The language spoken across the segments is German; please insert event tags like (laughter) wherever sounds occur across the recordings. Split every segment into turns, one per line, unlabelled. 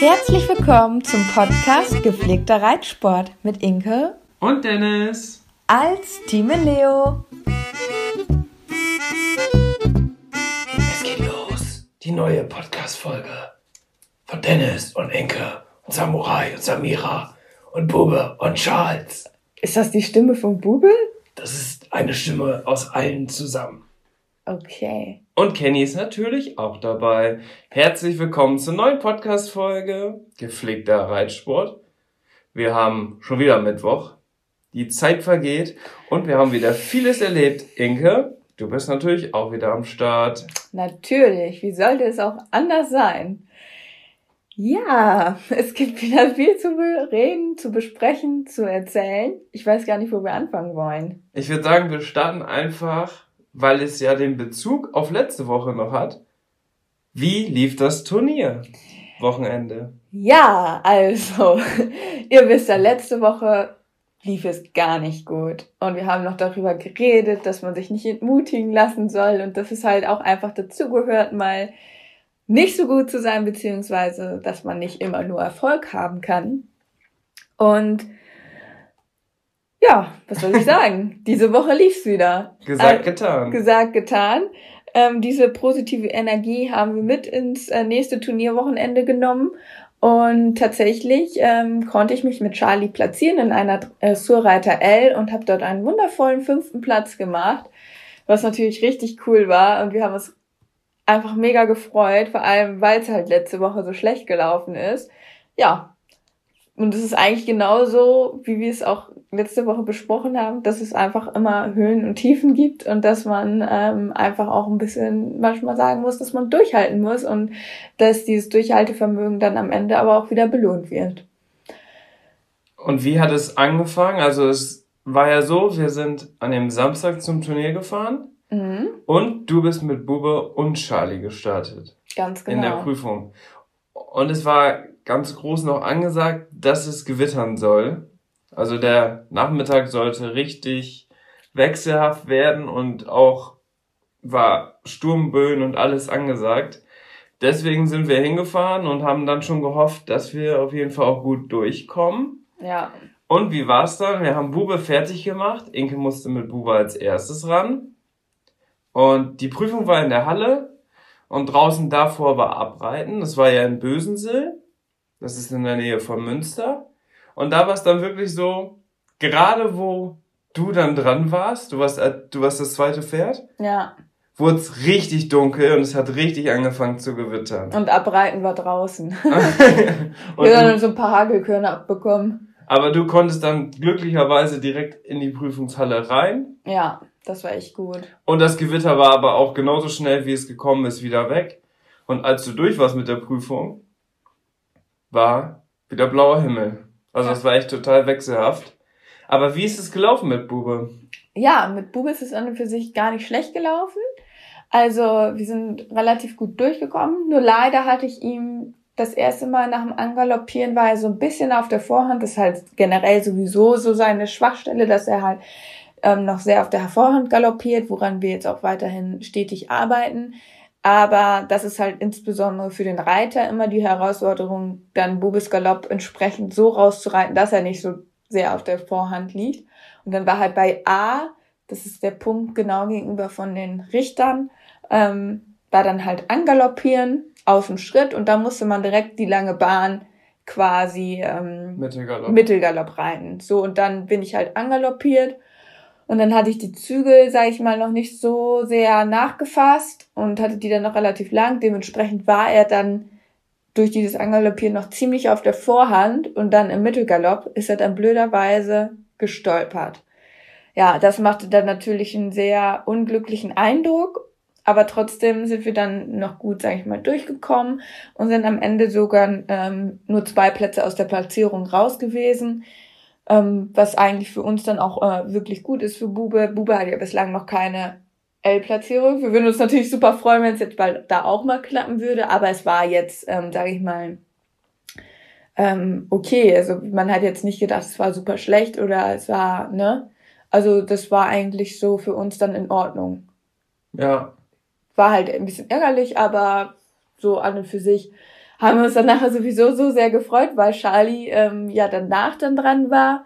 Herzlich willkommen zum Podcast Gepflegter Reitsport mit Inke
und Dennis
als Team Leo.
Es geht los. Die neue Podcast-Folge von Dennis und Inke und Samurai und Samira und Bube und Charles.
Ist das die Stimme von Bube?
Das ist eine Stimme aus allen zusammen.
Okay.
Und Kenny ist natürlich auch dabei. Herzlich willkommen zur neuen Podcast-Folge Gepflegter Reitsport. Wir haben schon wieder Mittwoch. Die Zeit vergeht und wir haben wieder vieles erlebt. Inke, du bist natürlich auch wieder am Start.
Natürlich. Wie sollte es auch anders sein? Ja, es gibt wieder viel zu reden, zu besprechen, zu erzählen. Ich weiß gar nicht, wo wir anfangen wollen.
Ich würde sagen, wir starten einfach, weil es ja den Bezug auf letzte Woche noch hat. Wie lief das Turnier? Wochenende.
Ja, also, (laughs) ihr wisst ja, letzte Woche lief es gar nicht gut. Und wir haben noch darüber geredet, dass man sich nicht entmutigen lassen soll und dass es halt auch einfach dazugehört, mal nicht so gut zu sein, beziehungsweise dass man nicht immer nur Erfolg haben kann. Und ja, was soll ich sagen? (laughs) diese Woche lief's wieder.
Gesagt, äh, getan.
Gesagt, getan. Ähm, diese positive Energie haben wir mit ins äh, nächste Turnierwochenende genommen. Und tatsächlich ähm, konnte ich mich mit Charlie platzieren in einer äh, Surreiter L und habe dort einen wundervollen fünften Platz gemacht, was natürlich richtig cool war. Und wir haben uns einfach mega gefreut, vor allem weil es halt letzte Woche so schlecht gelaufen ist. Ja. Und es ist eigentlich genauso, wie wir es auch letzte Woche besprochen haben, dass es einfach immer Höhen und Tiefen gibt und dass man ähm, einfach auch ein bisschen manchmal sagen muss, dass man durchhalten muss und dass dieses Durchhaltevermögen dann am Ende aber auch wieder belohnt wird.
Und wie hat es angefangen? Also es war ja so, wir sind an dem Samstag zum Turnier gefahren Mhm. Und du bist mit Bube und Charlie gestartet.
Ganz genau.
In der genau. Prüfung. Und es war ganz groß noch angesagt, dass es gewittern soll. Also der Nachmittag sollte richtig wechselhaft werden und auch war Sturmböen und alles angesagt. Deswegen sind wir hingefahren und haben dann schon gehofft, dass wir auf jeden Fall auch gut durchkommen.
Ja.
Und wie war's dann? Wir haben Bube fertig gemacht. Inke musste mit Bube als erstes ran. Und die Prüfung war in der Halle und draußen davor war Abreiten. Das war ja in Bösensee. Das ist in der Nähe von Münster. Und da war es dann wirklich so, gerade wo du dann dran warst, du warst, äh, du warst das zweite Pferd.
Ja.
Wurde es richtig dunkel und es hat richtig angefangen zu gewittern.
Und Abreiten war draußen. (laughs) und Wir haben dann so ein paar Hagelkörner abbekommen.
Aber du konntest dann glücklicherweise direkt in die Prüfungshalle rein.
Ja. Das war echt gut.
Und das Gewitter war aber auch genauso schnell, wie es gekommen ist, wieder weg. Und als du durch warst mit der Prüfung, war wieder blauer Himmel. Also es war echt total wechselhaft. Aber wie ist es gelaufen mit Bube?
Ja, mit Bube ist es an und für sich gar nicht schlecht gelaufen. Also wir sind relativ gut durchgekommen. Nur leider hatte ich ihm das erste Mal nach dem Angaloppieren war er so ein bisschen auf der Vorhand. Das ist halt generell sowieso so seine Schwachstelle, dass er halt ähm, noch sehr auf der Vorhand galoppiert, woran wir jetzt auch weiterhin stetig arbeiten. Aber das ist halt insbesondere für den Reiter immer die Herausforderung, dann Bubis Galopp entsprechend so rauszureiten, dass er nicht so sehr auf der Vorhand liegt. Und dann war halt bei A, das ist der Punkt genau gegenüber von den Richtern, ähm, war dann halt angaloppieren aus dem Schritt und da musste man direkt die lange Bahn quasi ähm, Mittelgalopp. Mittelgalopp reiten. So, und dann bin ich halt angaloppiert und dann hatte ich die Zügel, sage ich mal, noch nicht so sehr nachgefasst und hatte die dann noch relativ lang. Dementsprechend war er dann durch dieses Angaloppieren noch ziemlich auf der Vorhand und dann im Mittelgalopp ist er dann blöderweise gestolpert. ja, das machte dann natürlich einen sehr unglücklichen Eindruck. Aber trotzdem sind wir dann noch gut, sage ich mal, durchgekommen und sind am Ende sogar ähm, nur zwei Plätze aus der Platzierung raus gewesen, ähm, was eigentlich für uns dann auch äh, wirklich gut ist für Bube. Bube hat ja bislang noch keine L-Platzierung. Wir würden uns natürlich super freuen, wenn es jetzt bald da auch mal klappen würde, aber es war jetzt, ähm, sage ich mal, ähm, okay. Also man hat jetzt nicht gedacht, es war super schlecht oder es war, ne? Also das war eigentlich so für uns dann in Ordnung. Ja. War halt ein bisschen ärgerlich, aber so an und für sich haben wir uns dann nachher sowieso so sehr gefreut, weil Charlie ähm, ja danach dann dran war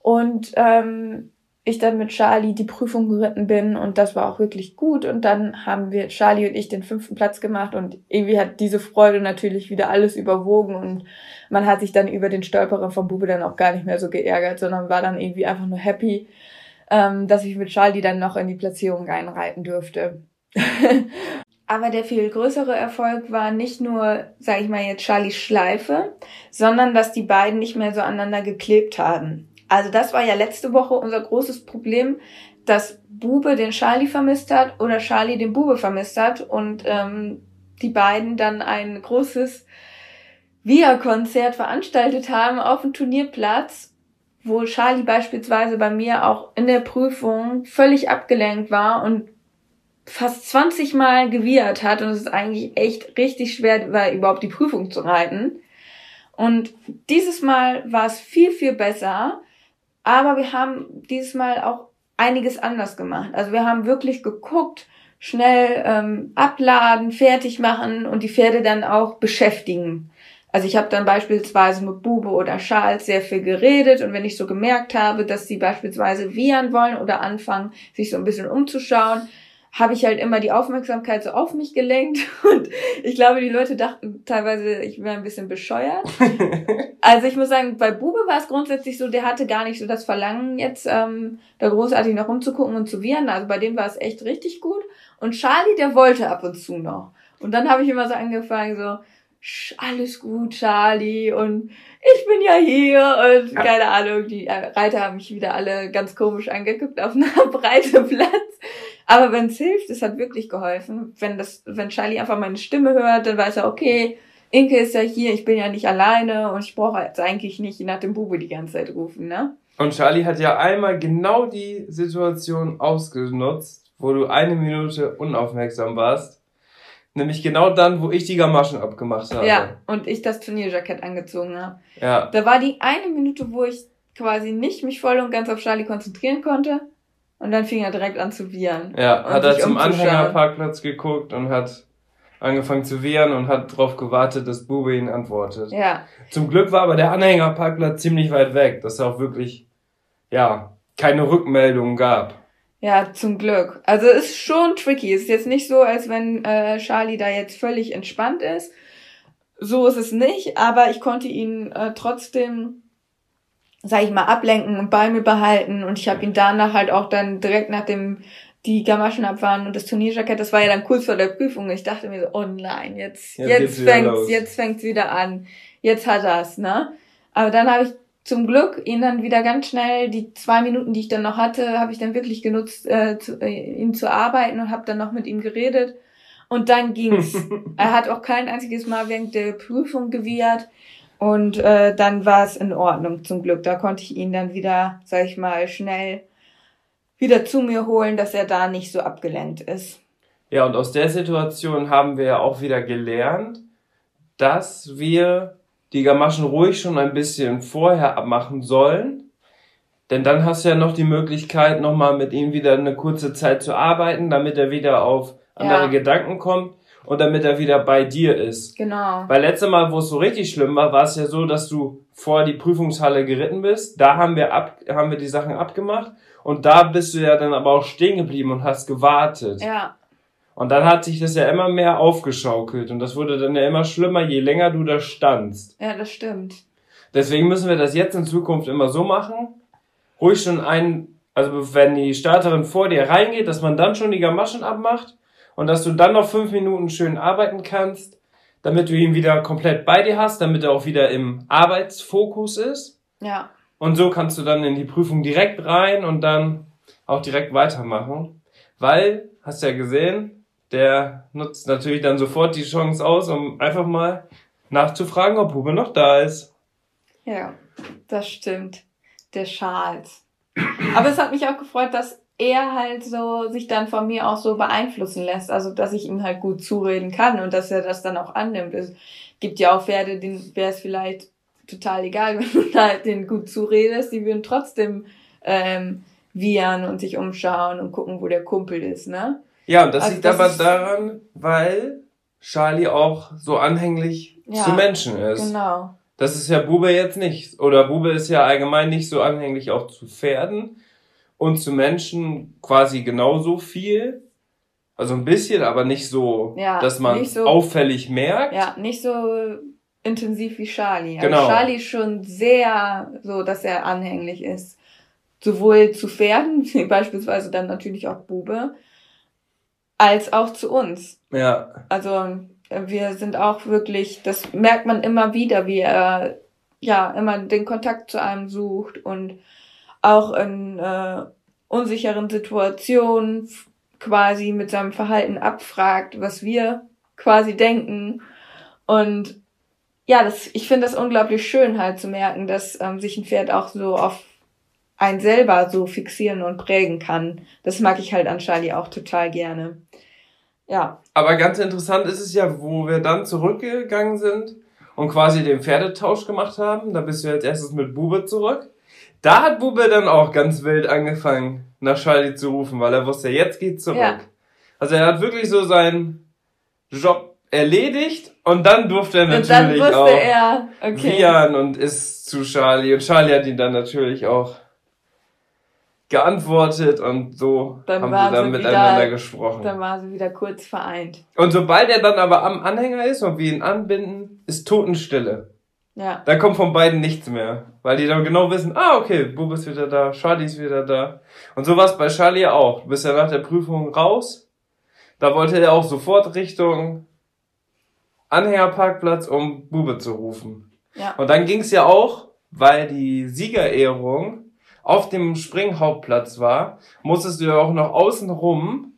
und ähm, ich dann mit Charlie die Prüfung geritten bin und das war auch wirklich gut und dann haben wir Charlie und ich den fünften Platz gemacht und irgendwie hat diese Freude natürlich wieder alles überwogen und man hat sich dann über den Stolperer vom Bube dann auch gar nicht mehr so geärgert, sondern war dann irgendwie einfach nur happy, ähm, dass ich mit Charlie dann noch in die Platzierung einreiten durfte. (laughs) Aber der viel größere Erfolg war nicht nur, sag ich mal jetzt, Charlies Schleife, sondern dass die beiden nicht mehr so aneinander geklebt haben. Also das war ja letzte Woche unser großes Problem, dass Bube den Charlie vermisst hat oder Charlie den Bube vermisst hat und ähm, die beiden dann ein großes Via-Konzert veranstaltet haben auf dem Turnierplatz, wo Charlie beispielsweise bei mir auch in der Prüfung völlig abgelenkt war und fast 20 Mal gewiehert hat und es ist eigentlich echt richtig schwer, war überhaupt die Prüfung zu reiten. Und dieses Mal war es viel, viel besser. Aber wir haben dieses Mal auch einiges anders gemacht. Also wir haben wirklich geguckt, schnell ähm, abladen, fertig machen und die Pferde dann auch beschäftigen. Also ich habe dann beispielsweise mit Bube oder Charles sehr viel geredet und wenn ich so gemerkt habe, dass sie beispielsweise wiehern wollen oder anfangen, sich so ein bisschen umzuschauen, habe ich halt immer die Aufmerksamkeit so auf mich gelenkt (laughs) und ich glaube, die Leute dachten teilweise, ich wäre ein bisschen bescheuert. (laughs) also ich muss sagen, bei Bube war es grundsätzlich so, der hatte gar nicht so das Verlangen jetzt ähm, da großartig noch rumzugucken und zu wiehern. Also bei dem war es echt richtig gut. Und Charlie, der wollte ab und zu noch. Und dann habe ich immer so angefangen so, alles gut, Charlie, und ich bin ja hier und keine Ahnung, die äh, Reiter haben mich wieder alle ganz komisch angeguckt auf einer (laughs) breiten Platz. Aber wenn es hilft, es hat wirklich geholfen. Wenn das, wenn Charlie einfach meine Stimme hört, dann weiß er, okay, Inke ist ja hier, ich bin ja nicht alleine und ich brauche jetzt eigentlich nicht nach dem Bube die ganze Zeit rufen, ne?
Und Charlie hat ja einmal genau die Situation ausgenutzt, wo du eine Minute unaufmerksam warst. Nämlich genau dann, wo ich die Gamaschen abgemacht habe.
Ja, und ich das Turnierjackett angezogen habe. Ja. Da war die eine Minute, wo ich quasi nicht mich voll und ganz auf Charlie konzentrieren konnte. Und dann fing er direkt an zu wiehern.
Ja, hat er zum Anhängerparkplatz geguckt und hat angefangen zu wehren und hat darauf gewartet, dass Bube ihn antwortet. Ja. Zum Glück war aber der Anhängerparkplatz ziemlich weit weg, dass er auch wirklich, ja, keine Rückmeldungen gab.
Ja, zum Glück. Also ist schon tricky. Ist jetzt nicht so, als wenn äh, Charlie da jetzt völlig entspannt ist. So ist es nicht, aber ich konnte ihn äh, trotzdem sag ich mal, ablenken und bei mir behalten. Und ich habe ihn danach halt auch dann direkt nach dem die Gamaschen abfahren und das Turnierjackett, das war ja dann kurz vor der Prüfung. Ich dachte mir so, oh nein, jetzt, ja, jetzt fängt's, jetzt fängt's wieder an. Jetzt hat er's, ne? Aber dann habe ich zum Glück ihn dann wieder ganz schnell, die zwei Minuten, die ich dann noch hatte, habe ich dann wirklich genutzt, äh, zu, äh, ihn zu arbeiten und habe dann noch mit ihm geredet. Und dann ging's. (laughs) er hat auch kein einziges Mal während der Prüfung gewehrt. Und äh, dann war es in Ordnung zum Glück. Da konnte ich ihn dann wieder, sag ich mal, schnell wieder zu mir holen, dass er da nicht so abgelenkt ist.
Ja, und aus der Situation haben wir ja auch wieder gelernt, dass wir die Gamaschen ruhig schon ein bisschen vorher abmachen sollen. Denn dann hast du ja noch die Möglichkeit, nochmal mit ihm wieder eine kurze Zeit zu arbeiten, damit er wieder auf andere ja. Gedanken kommt und damit er wieder bei dir ist. Genau. Weil letzte Mal, wo es so richtig schlimm war, war es ja so, dass du vor die Prüfungshalle geritten bist. Da haben wir ab, haben wir die Sachen abgemacht und da bist du ja dann aber auch stehen geblieben und hast gewartet. Ja. Und dann hat sich das ja immer mehr aufgeschaukelt und das wurde dann ja immer schlimmer, je länger du da standst.
Ja, das stimmt.
Deswegen müssen wir das jetzt in Zukunft immer so machen. Ruhig schon ein, also wenn die Starterin vor dir reingeht, dass man dann schon die Gamaschen abmacht und dass du dann noch fünf Minuten schön arbeiten kannst, damit du ihn wieder komplett bei dir hast, damit er auch wieder im Arbeitsfokus ist. Ja. Und so kannst du dann in die Prüfung direkt rein und dann auch direkt weitermachen. Weil, hast ja gesehen, der nutzt natürlich dann sofort die Chance aus, um einfach mal nachzufragen, ob Bube noch da ist.
Ja, das stimmt. Der Charles. Aber es hat mich auch gefreut, dass er halt so sich dann von mir auch so beeinflussen lässt. Also, dass ich ihm halt gut zureden kann und dass er das dann auch annimmt. Es gibt ja auch Pferde, denen wäre es vielleicht total egal, (laughs) wenn du halt denen gut zuredest. Die würden trotzdem ähm, wiehern und sich umschauen und gucken, wo der Kumpel ist, ne?
Ja, und das also liegt das aber daran, weil Charlie auch so anhänglich ja, zu Menschen ist. Genau. Das ist ja Bube jetzt nicht. Oder Bube ist ja allgemein nicht so anhänglich auch zu Pferden und zu Menschen quasi genauso viel. Also ein bisschen, aber nicht so, ja, dass man so, auffällig merkt.
Ja, nicht so intensiv wie Charlie. Also genau. Also Charlie ist schon sehr so, dass er anhänglich ist. Sowohl zu Pferden, wie (laughs) beispielsweise dann natürlich auch Bube, als auch zu uns. Ja. Also wir sind auch wirklich, das merkt man immer wieder, wie er ja immer den Kontakt zu einem sucht und auch in äh, unsicheren Situationen quasi mit seinem Verhalten abfragt, was wir quasi denken. Und ja, das, ich finde das unglaublich schön halt zu merken, dass ähm, sich ein Pferd auch so auf ein selber so fixieren und prägen kann. Das mag ich halt an Charlie auch total gerne. Ja.
Aber ganz interessant ist es ja, wo wir dann zurückgegangen sind und quasi den Pferdetausch gemacht haben. Da bist du als erstes mit Bube zurück. Da hat Bube dann auch ganz wild angefangen, nach Charlie zu rufen, weil er wusste, jetzt geht's zurück. Ja. Also er hat wirklich so seinen Job erledigt und dann durfte er natürlich auch er, okay. Rian und ist zu Charlie und Charlie hat ihn dann natürlich auch geantwortet und so dann haben sie dann
miteinander wieder, gesprochen. Dann war sie wieder kurz vereint.
Und sobald er dann aber am Anhänger ist und wir ihn anbinden, ist Totenstille. Ja. Da kommt von beiden nichts mehr. Weil die dann genau wissen, ah, okay, Bub ist wieder da, Charlie ist wieder da. Und so war es bei Charlie auch. Du bist ja nach der Prüfung raus. Da wollte er auch sofort Richtung Anhängerparkplatz, um Bube zu rufen. Ja. Und dann ging es ja auch, weil die Siegerehrung auf dem Springhauptplatz war, musstest du ja auch noch außen rum.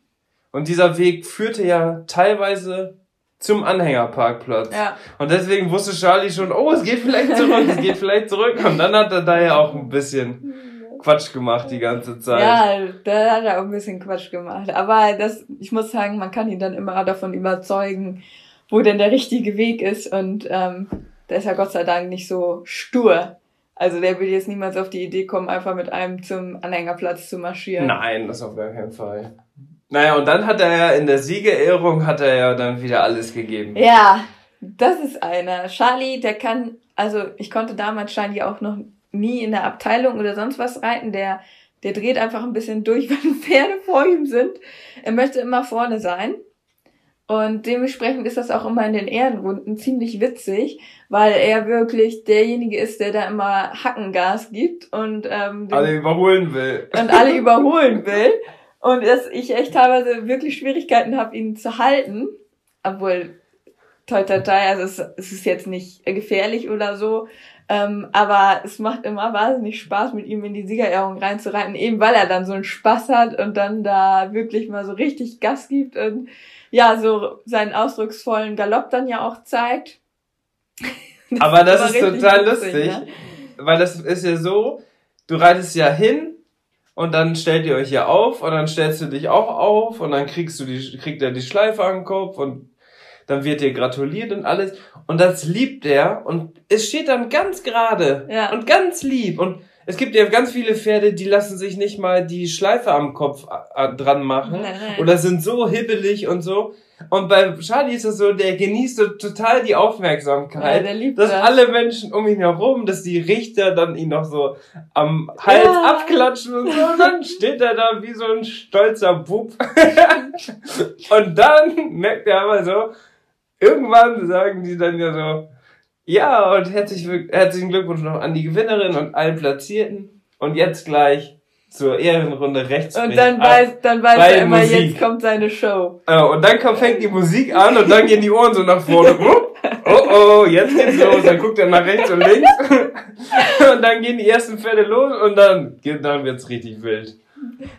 Und dieser Weg führte ja teilweise zum Anhängerparkplatz. Ja. Und deswegen wusste Charlie schon, oh, es geht vielleicht zurück, es geht vielleicht zurück. Und dann hat er da ja auch ein bisschen Quatsch gemacht die ganze Zeit.
Ja, da hat er auch ein bisschen Quatsch gemacht. Aber das, ich muss sagen, man kann ihn dann immer davon überzeugen, wo denn der richtige Weg ist. Und ähm, der ist ja Gott sei Dank nicht so stur. Also der will jetzt niemals auf die Idee kommen, einfach mit einem zum Anhängerplatz zu marschieren.
Nein, das auf gar keinen Fall. Naja, und dann hat er ja in der Siegerehrung hat er ja dann wieder alles gegeben.
Ja, das ist einer. Charlie, der kann, also ich konnte damals Charlie auch noch nie in der Abteilung oder sonst was reiten. Der, der dreht einfach ein bisschen durch, (laughs) wenn Pferde vor ihm sind. Er möchte immer vorne sein. Und dementsprechend ist das auch immer in den Ehrenrunden ziemlich witzig, weil er wirklich derjenige ist, der da immer Hackengas gibt und ähm,
alle überholen will.
Und alle überholen will. (laughs) Und dass ich echt teilweise wirklich Schwierigkeiten habe, ihn zu halten. Obwohl, toi toi toi, also es, es ist jetzt nicht gefährlich oder so. Ähm, aber es macht immer wahnsinnig Spaß, mit ihm in die Siegerehrung reinzureiten, eben weil er dann so einen Spaß hat und dann da wirklich mal so richtig Gas gibt und ja, so seinen ausdrucksvollen Galopp dann ja auch zeigt.
Das aber das ist total lustig, lustig ne? weil das ist ja so, du reitest ja hin und dann stellt ihr euch ja auf und dann stellst du dich auch auf und dann kriegst du die, kriegt er die Schleife an den Kopf und dann wird dir gratuliert und alles und das liebt er und es steht dann ganz gerade ja. und ganz lieb und es gibt ja ganz viele Pferde, die lassen sich nicht mal die Schleife am Kopf äh, dran machen. Nein. Oder sind so hibbelig und so. Und bei Charlie ist es so, der genießt so total die Aufmerksamkeit. Ja, der liebt dass das. alle Menschen um ihn herum, dass die Richter dann ihn noch so am Hals ja. abklatschen und so. Und dann (laughs) steht er da wie so ein stolzer Bub. (laughs) und dann merkt er aber so, irgendwann sagen die dann ja so, ja, und herzlich, herzlichen Glückwunsch noch an die Gewinnerin und allen Platzierten. Und jetzt gleich zur Ehrenrunde rechts.
Und dann weiß, dann weiß er immer, Musik. jetzt kommt seine Show.
Oh, und dann kommt, fängt die Musik an und dann gehen die Ohren so nach vorne. (laughs) Oh, oh, jetzt geht's los. Dann guckt er nach rechts und links. (laughs) und dann gehen die ersten Pferde los und dann, dann wird's richtig wild.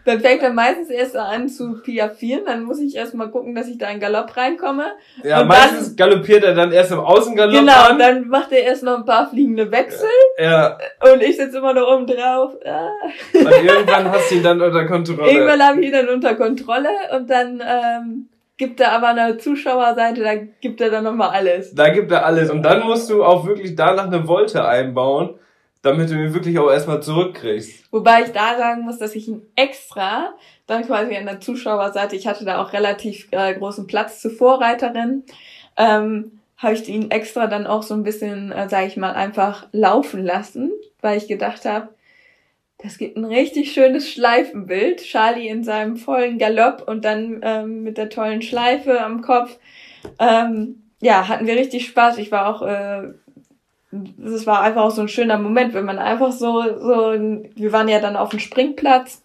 Dann fängt er meistens erst an zu piaffieren, dann muss ich erst mal gucken, dass ich da in Galopp reinkomme.
Ja, und meistens dann, galoppiert er dann erst im Außengalopp
Genau, an. dann macht er erst noch ein paar fliegende Wechsel. Ja. Und ich sitze immer noch oben drauf. Ah.
Und irgendwann hast du ihn dann unter Kontrolle.
Irgendwann habe ich ihn dann unter Kontrolle und dann ähm, gibt er aber eine Zuschauerseite, da gibt er dann nochmal alles.
Da gibt er alles. Und dann musst du auch wirklich danach eine Wolte einbauen, damit du ihn wirklich auch erstmal zurückkriegst.
Wobei ich da sagen muss, dass ich ihn extra dann quasi an der Zuschauerseite, ich hatte da auch relativ äh, großen Platz zur Vorreiterin, ähm, habe ich ihn extra dann auch so ein bisschen, äh, sage ich mal, einfach laufen lassen, weil ich gedacht habe, das gibt ein richtig schönes Schleifenbild. Charlie in seinem vollen Galopp und dann ähm, mit der tollen Schleife am Kopf. Ähm, ja, hatten wir richtig Spaß. Ich war auch, äh, es war einfach auch so ein schöner Moment, wenn man einfach so, so, wir waren ja dann auf dem Springplatz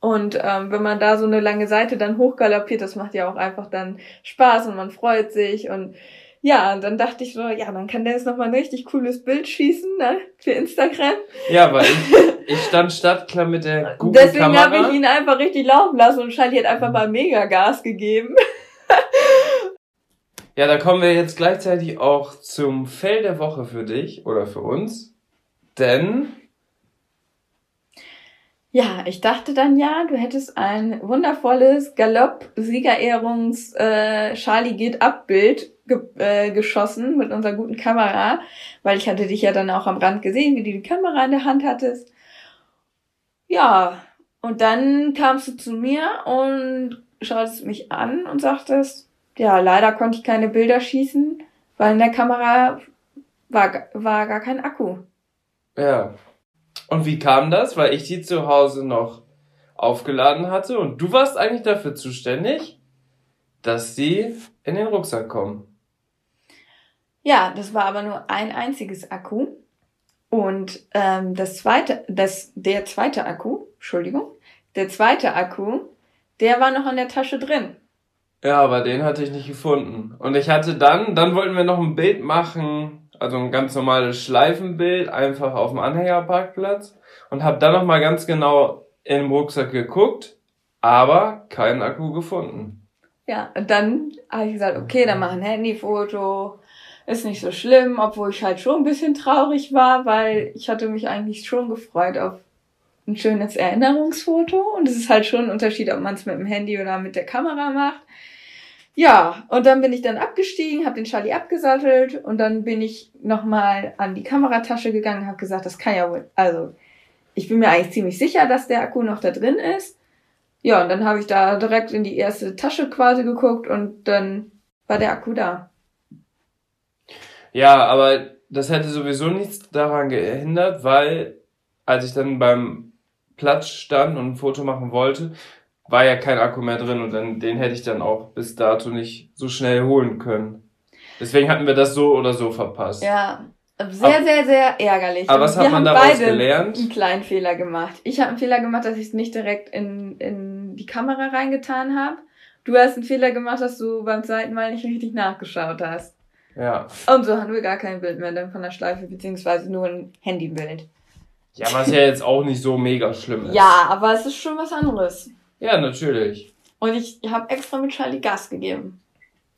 und ähm, wenn man da so eine lange Seite dann hochgaloppiert, das macht ja auch einfach dann Spaß und man freut sich und ja, und dann dachte ich so, ja, dann kann der jetzt nochmal ein richtig cooles Bild schießen, ne, für Instagram.
Ja, weil ich, ich stand startklar mit der Google
Deswegen habe ich ihn einfach richtig laufen lassen und Charlie hat einfach mal mega Gas gegeben.
Ja, da kommen wir jetzt gleichzeitig auch zum Fell der Woche für dich oder für uns. Denn
ja, ich dachte dann ja, du hättest ein wundervolles Galopp-Siegerehrungs äh, geht ab Bild ge äh, geschossen mit unserer guten Kamera, weil ich hatte dich ja dann auch am Rand gesehen, wie du die Kamera in der Hand hattest. Ja, und dann kamst du zu mir und schautest mich an und sagtest, ja, leider konnte ich keine Bilder schießen, weil in der Kamera war, war gar kein Akku.
Ja. Und wie kam das? Weil ich die zu Hause noch aufgeladen hatte und du warst eigentlich dafür zuständig, dass sie in den Rucksack kommen.
Ja, das war aber nur ein einziges Akku. Und ähm, das zweite, das, der zweite Akku, Entschuldigung, der zweite Akku, der war noch in der Tasche drin.
Ja, aber den hatte ich nicht gefunden. Und ich hatte dann, dann wollten wir noch ein Bild machen, also ein ganz normales Schleifenbild, einfach auf dem Anhängerparkplatz. Und habe dann nochmal ganz genau in den Rucksack geguckt, aber keinen Akku gefunden.
Ja, und dann habe ich gesagt, okay, dann mach ein Handyfoto, ist nicht so schlimm, obwohl ich halt schon ein bisschen traurig war, weil ich hatte mich eigentlich schon gefreut auf ein schönes Erinnerungsfoto und es ist halt schon ein Unterschied, ob man es mit dem Handy oder mit der Kamera macht. Ja, und dann bin ich dann abgestiegen, habe den Charlie abgesattelt und dann bin ich nochmal an die Kameratasche gegangen, habe gesagt, das kann ja wohl, also ich bin mir eigentlich ziemlich sicher, dass der Akku noch da drin ist. Ja, und dann habe ich da direkt in die erste Tasche quasi geguckt und dann war der Akku da.
Ja, aber das hätte sowieso nichts daran gehindert, weil als ich dann beim Platz stand und ein Foto machen wollte, war ja kein Akku mehr drin und dann, den hätte ich dann auch bis dato nicht so schnell holen können. Deswegen hatten wir das so oder so verpasst.
Ja, sehr, sehr, sehr ärgerlich. Aber was hat man daraus beide gelernt? einen kleinen Fehler gemacht. Ich habe einen Fehler gemacht, dass ich es nicht direkt in, in die Kamera reingetan habe. Du hast einen Fehler gemacht, dass du beim zweiten Mal nicht richtig nachgeschaut hast. Ja. Und so haben wir gar kein Bild mehr dann von der Schleife, beziehungsweise nur ein Handybild.
Ja, was ja jetzt auch nicht so mega schlimm ist.
Ja, aber es ist schon was anderes.
Ja, natürlich.
Und ich habe extra mit Charlie Gas gegeben.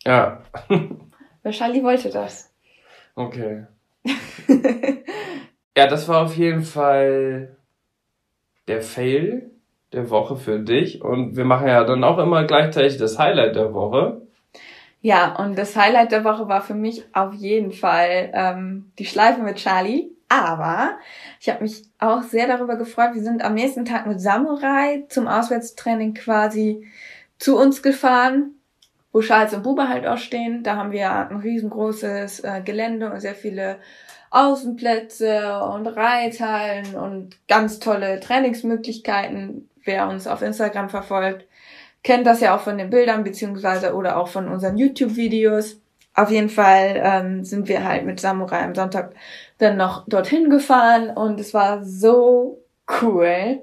Ja. (laughs)
Weil Charlie wollte das.
Okay. (laughs) ja, das war auf jeden Fall der Fail der Woche für dich. Und wir machen ja dann auch immer gleichzeitig das Highlight der Woche.
Ja, und das Highlight der Woche war für mich auf jeden Fall ähm, die Schleife mit Charlie. Aber ich habe mich auch sehr darüber gefreut. Wir sind am nächsten Tag mit Samurai zum Auswärtstraining quasi zu uns gefahren, wo Charles und Bube halt auch stehen. Da haben wir ein riesengroßes äh, Gelände und sehr viele Außenplätze und Reithallen und ganz tolle Trainingsmöglichkeiten. Wer uns auf Instagram verfolgt, kennt das ja auch von den Bildern beziehungsweise oder auch von unseren YouTube-Videos. Auf jeden Fall ähm, sind wir halt mit Samurai am Sonntag dann noch dorthin gefahren und es war so cool.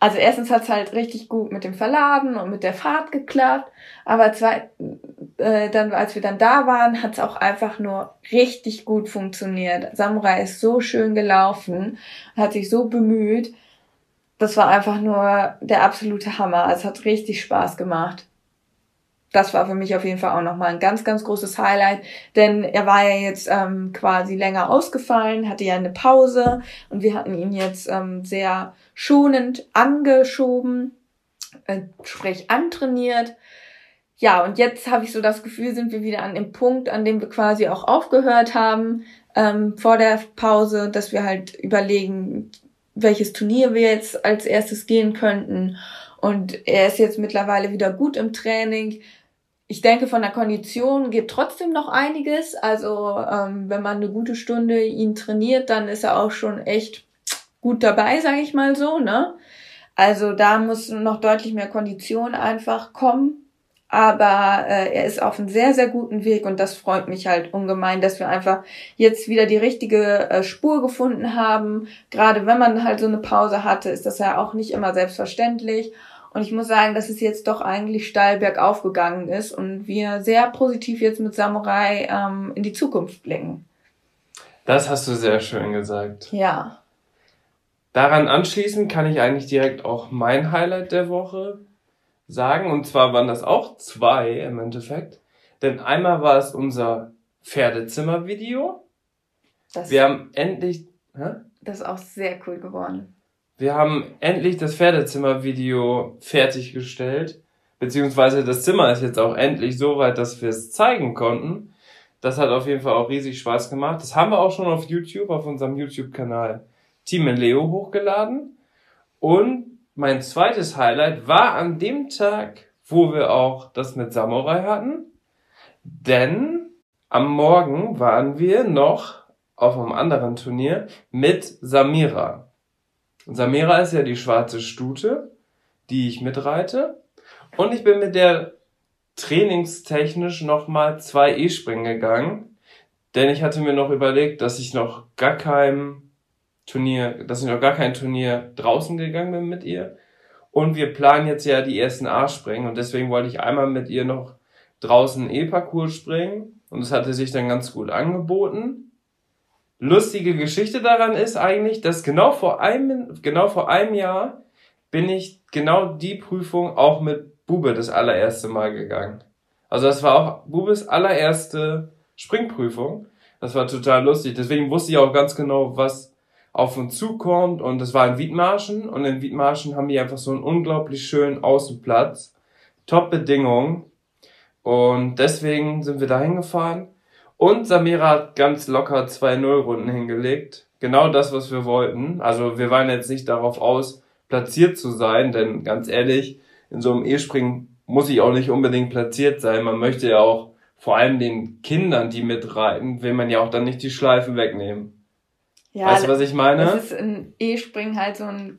Also erstens hat's halt richtig gut mit dem Verladen und mit der Fahrt geklappt, aber zwei, äh, dann als wir dann da waren, hat's auch einfach nur richtig gut funktioniert. Samurai ist so schön gelaufen, hat sich so bemüht das war einfach nur der absolute Hammer. Es hat richtig Spaß gemacht. Das war für mich auf jeden Fall auch nochmal ein ganz, ganz großes Highlight, denn er war ja jetzt ähm, quasi länger ausgefallen, hatte ja eine Pause und wir hatten ihn jetzt ähm, sehr schonend angeschoben, äh, sprich antrainiert. Ja, und jetzt habe ich so das Gefühl, sind wir wieder an dem Punkt, an dem wir quasi auch aufgehört haben ähm, vor der Pause, dass wir halt überlegen, welches Turnier wir jetzt als erstes gehen könnten. Und er ist jetzt mittlerweile wieder gut im Training. Ich denke, von der Kondition geht trotzdem noch einiges. Also ähm, wenn man eine gute Stunde ihn trainiert, dann ist er auch schon echt gut dabei, sage ich mal so. Ne? Also da muss noch deutlich mehr Kondition einfach kommen aber äh, er ist auf einem sehr, sehr guten Weg und das freut mich halt ungemein, dass wir einfach jetzt wieder die richtige äh, Spur gefunden haben. Gerade wenn man halt so eine Pause hatte, ist das ja auch nicht immer selbstverständlich. Und ich muss sagen, dass es jetzt doch eigentlich steil bergauf gegangen ist und wir sehr positiv jetzt mit Samurai ähm, in die Zukunft blicken.
Das hast du sehr schön gesagt.
Ja.
Daran anschließend kann ich eigentlich direkt auch mein Highlight der Woche sagen. Und zwar waren das auch zwei im Endeffekt. Denn einmal war es unser Pferdezimmer-Video. Wir haben endlich. Hä?
Das ist auch sehr cool geworden.
Wir haben endlich das Pferdezimmer-Video fertiggestellt. Beziehungsweise das Zimmer ist jetzt auch endlich so weit, dass wir es zeigen konnten. Das hat auf jeden Fall auch riesig Spaß gemacht. Das haben wir auch schon auf YouTube, auf unserem YouTube-Kanal Team Leo hochgeladen. Und mein zweites Highlight war an dem Tag, wo wir auch das mit Samurai hatten. Denn am Morgen waren wir noch auf einem anderen Turnier mit Samira. Und Samira ist ja die schwarze Stute, die ich mitreite. Und ich bin mit der trainingstechnisch nochmal zwei E-Springen gegangen. Denn ich hatte mir noch überlegt, dass ich noch gar kein Turnier, dass ich noch gar kein Turnier draußen gegangen bin mit ihr. Und wir planen jetzt ja die ersten A-Springen und deswegen wollte ich einmal mit ihr noch draußen E-Parcours springen und es hatte sich dann ganz gut angeboten. Lustige Geschichte daran ist eigentlich, dass genau vor einem, genau vor einem Jahr bin ich genau die Prüfung auch mit Bube das allererste Mal gegangen. Also das war auch Bubes allererste Springprüfung. Das war total lustig. Deswegen wusste ich auch ganz genau, was auf uns zukommt und das war in Wiedmarschen und in Wiedmarschen haben die einfach so einen unglaublich schönen Außenplatz. Top Bedingungen und deswegen sind wir da hingefahren und Samira hat ganz locker zwei Nullrunden hingelegt. Genau das, was wir wollten. Also wir waren jetzt nicht darauf aus, platziert zu sein, denn ganz ehrlich, in so einem E-Springen muss ich auch nicht unbedingt platziert sein. Man möchte ja auch vor allem den Kindern, die mitreiten, will man ja auch dann nicht die Schleifen wegnehmen. Ja, weißt du, was ich meine?
Das ist in E-Springen halt so ein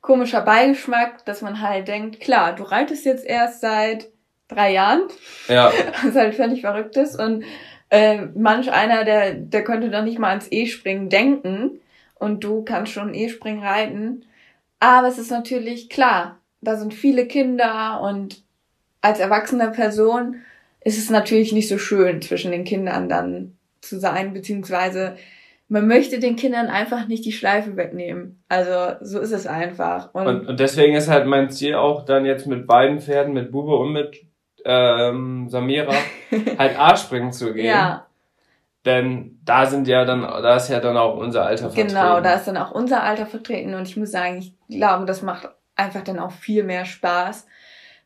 komischer Beigeschmack, dass man halt denkt, klar, du reitest jetzt erst seit drei Jahren. Ja. (laughs) Was halt völlig verrückt ist. Und äh, manch einer, der, der könnte doch nicht mal ans E-Springen denken. Und du kannst schon E-Springen reiten. Aber es ist natürlich klar, da sind viele Kinder und als erwachsene Person ist es natürlich nicht so schön, zwischen den Kindern dann zu sein, beziehungsweise man möchte den Kindern einfach nicht die Schleife wegnehmen. Also so ist es einfach.
Und, und, und deswegen ist halt mein Ziel auch dann jetzt mit beiden Pferden, mit Bube und mit ähm, Samira, (laughs) halt A-Springen zu gehen. Ja. Denn da sind ja dann, da ist ja dann auch unser Alter
vertreten. Genau, da ist dann auch unser Alter vertreten und ich muss sagen, ich glaube, das macht einfach dann auch viel mehr Spaß.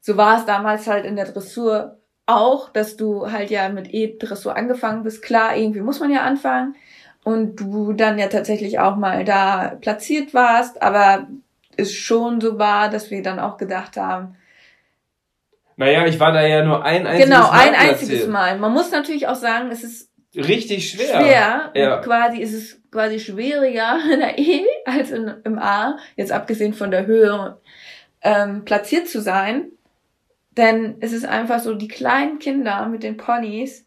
So war es damals halt in der Dressur auch, dass du halt ja mit E-Dressur angefangen bist. Klar, irgendwie muss man ja anfangen und du dann ja tatsächlich auch mal da platziert warst, aber es schon so war, dass wir dann auch gedacht haben,
naja, ich war da ja nur ein einziges genau,
Mal. Genau, ein einziges Mal. Man muss natürlich auch sagen, es ist
richtig schwer.
Schwer. Ja. quasi ist es quasi schwieriger (laughs) in der E als in, im A, jetzt abgesehen von der Höhe, ähm, platziert zu sein. Denn es ist einfach so, die kleinen Kinder mit den Ponys,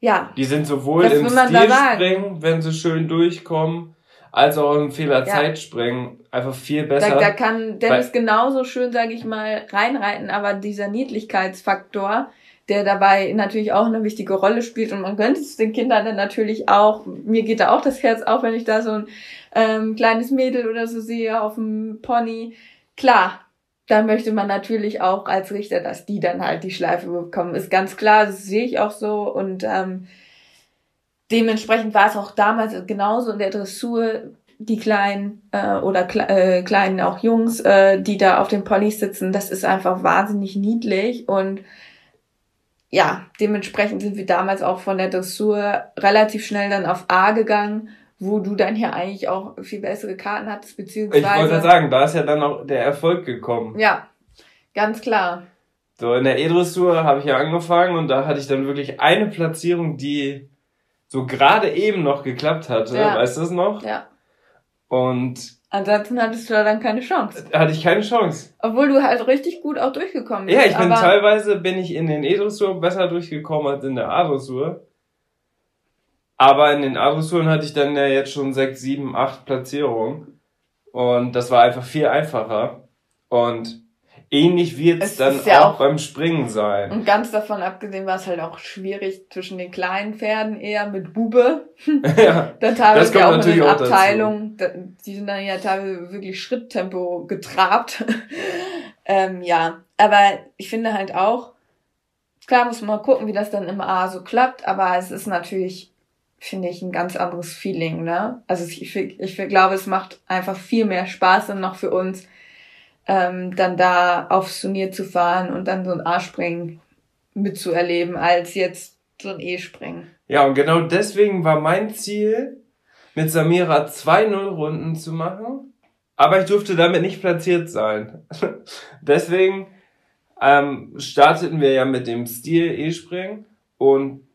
ja.
Die sind sowohl im Stilspringen, wenn sie schön durchkommen, als auch im Fehlerzeitspringen einfach viel besser.
Da, da kann Dennis genauso schön, sage ich mal, reinreiten, aber dieser Niedlichkeitsfaktor, der dabei natürlich auch eine wichtige Rolle spielt und man könnte es den Kindern dann natürlich auch, mir geht da auch das Herz auf, wenn ich da so ein ähm, kleines Mädel oder so sehe auf dem Pony. Klar, da möchte man natürlich auch als Richter, dass die dann halt die Schleife bekommen. Ist ganz klar, das sehe ich auch so und ähm, dementsprechend war es auch damals genauso in der Dressur die kleinen äh, oder kle äh, kleinen auch Jungs, äh, die da auf den Ponys sitzen, das ist einfach wahnsinnig niedlich und ja, dementsprechend sind wir damals auch von der Dressur relativ schnell dann auf A gegangen, wo du dann ja eigentlich auch viel bessere Karten hattest, beziehungsweise.
Ich wollte sagen, da ist ja dann auch der Erfolg gekommen.
Ja, ganz klar.
So, in der E-Dressur habe ich ja angefangen und da hatte ich dann wirklich eine Platzierung, die so gerade eben noch geklappt hatte. Ja. Weißt du das noch? Ja. Und
Ansonsten hattest du da dann keine Chance.
Hatte ich keine Chance.
Obwohl du halt richtig gut auch durchgekommen bist.
Ja, ich bin teilweise bin ich in den E-Dressur besser durchgekommen als in der A-Dressur. Aber in den A-Dressuren hatte ich dann ja jetzt schon sechs, sieben, acht Platzierungen. Und das war einfach viel einfacher. Und ähnlich wird es dann ja auch, auch, beim Springen sein.
Und ganz davon abgesehen war es halt auch schwierig zwischen den kleinen Pferden eher mit Bube. (laughs) (laughs) ja, dann teilweise das kommt auch natürlich in den Abteilungen, die sind dann ja teilweise wirklich Schritttempo getrabt. (laughs) ähm, ja, aber ich finde halt auch, klar muss man mal gucken, wie das dann im A so klappt, aber es ist natürlich, finde ich, ein ganz anderes Feeling, ne? Also ich, ich, ich glaube, es macht einfach viel mehr Spaß dann noch für uns, ähm, dann da aufs Turnier zu fahren und dann so ein A-Springen mitzuerleben, als jetzt so ein E-Springen.
Ja, und genau deswegen war mein Ziel, mit Samira zwei Nullrunden zu machen, aber ich durfte damit nicht platziert sein. (laughs) deswegen ähm, starteten wir ja mit dem Stil E-Springen und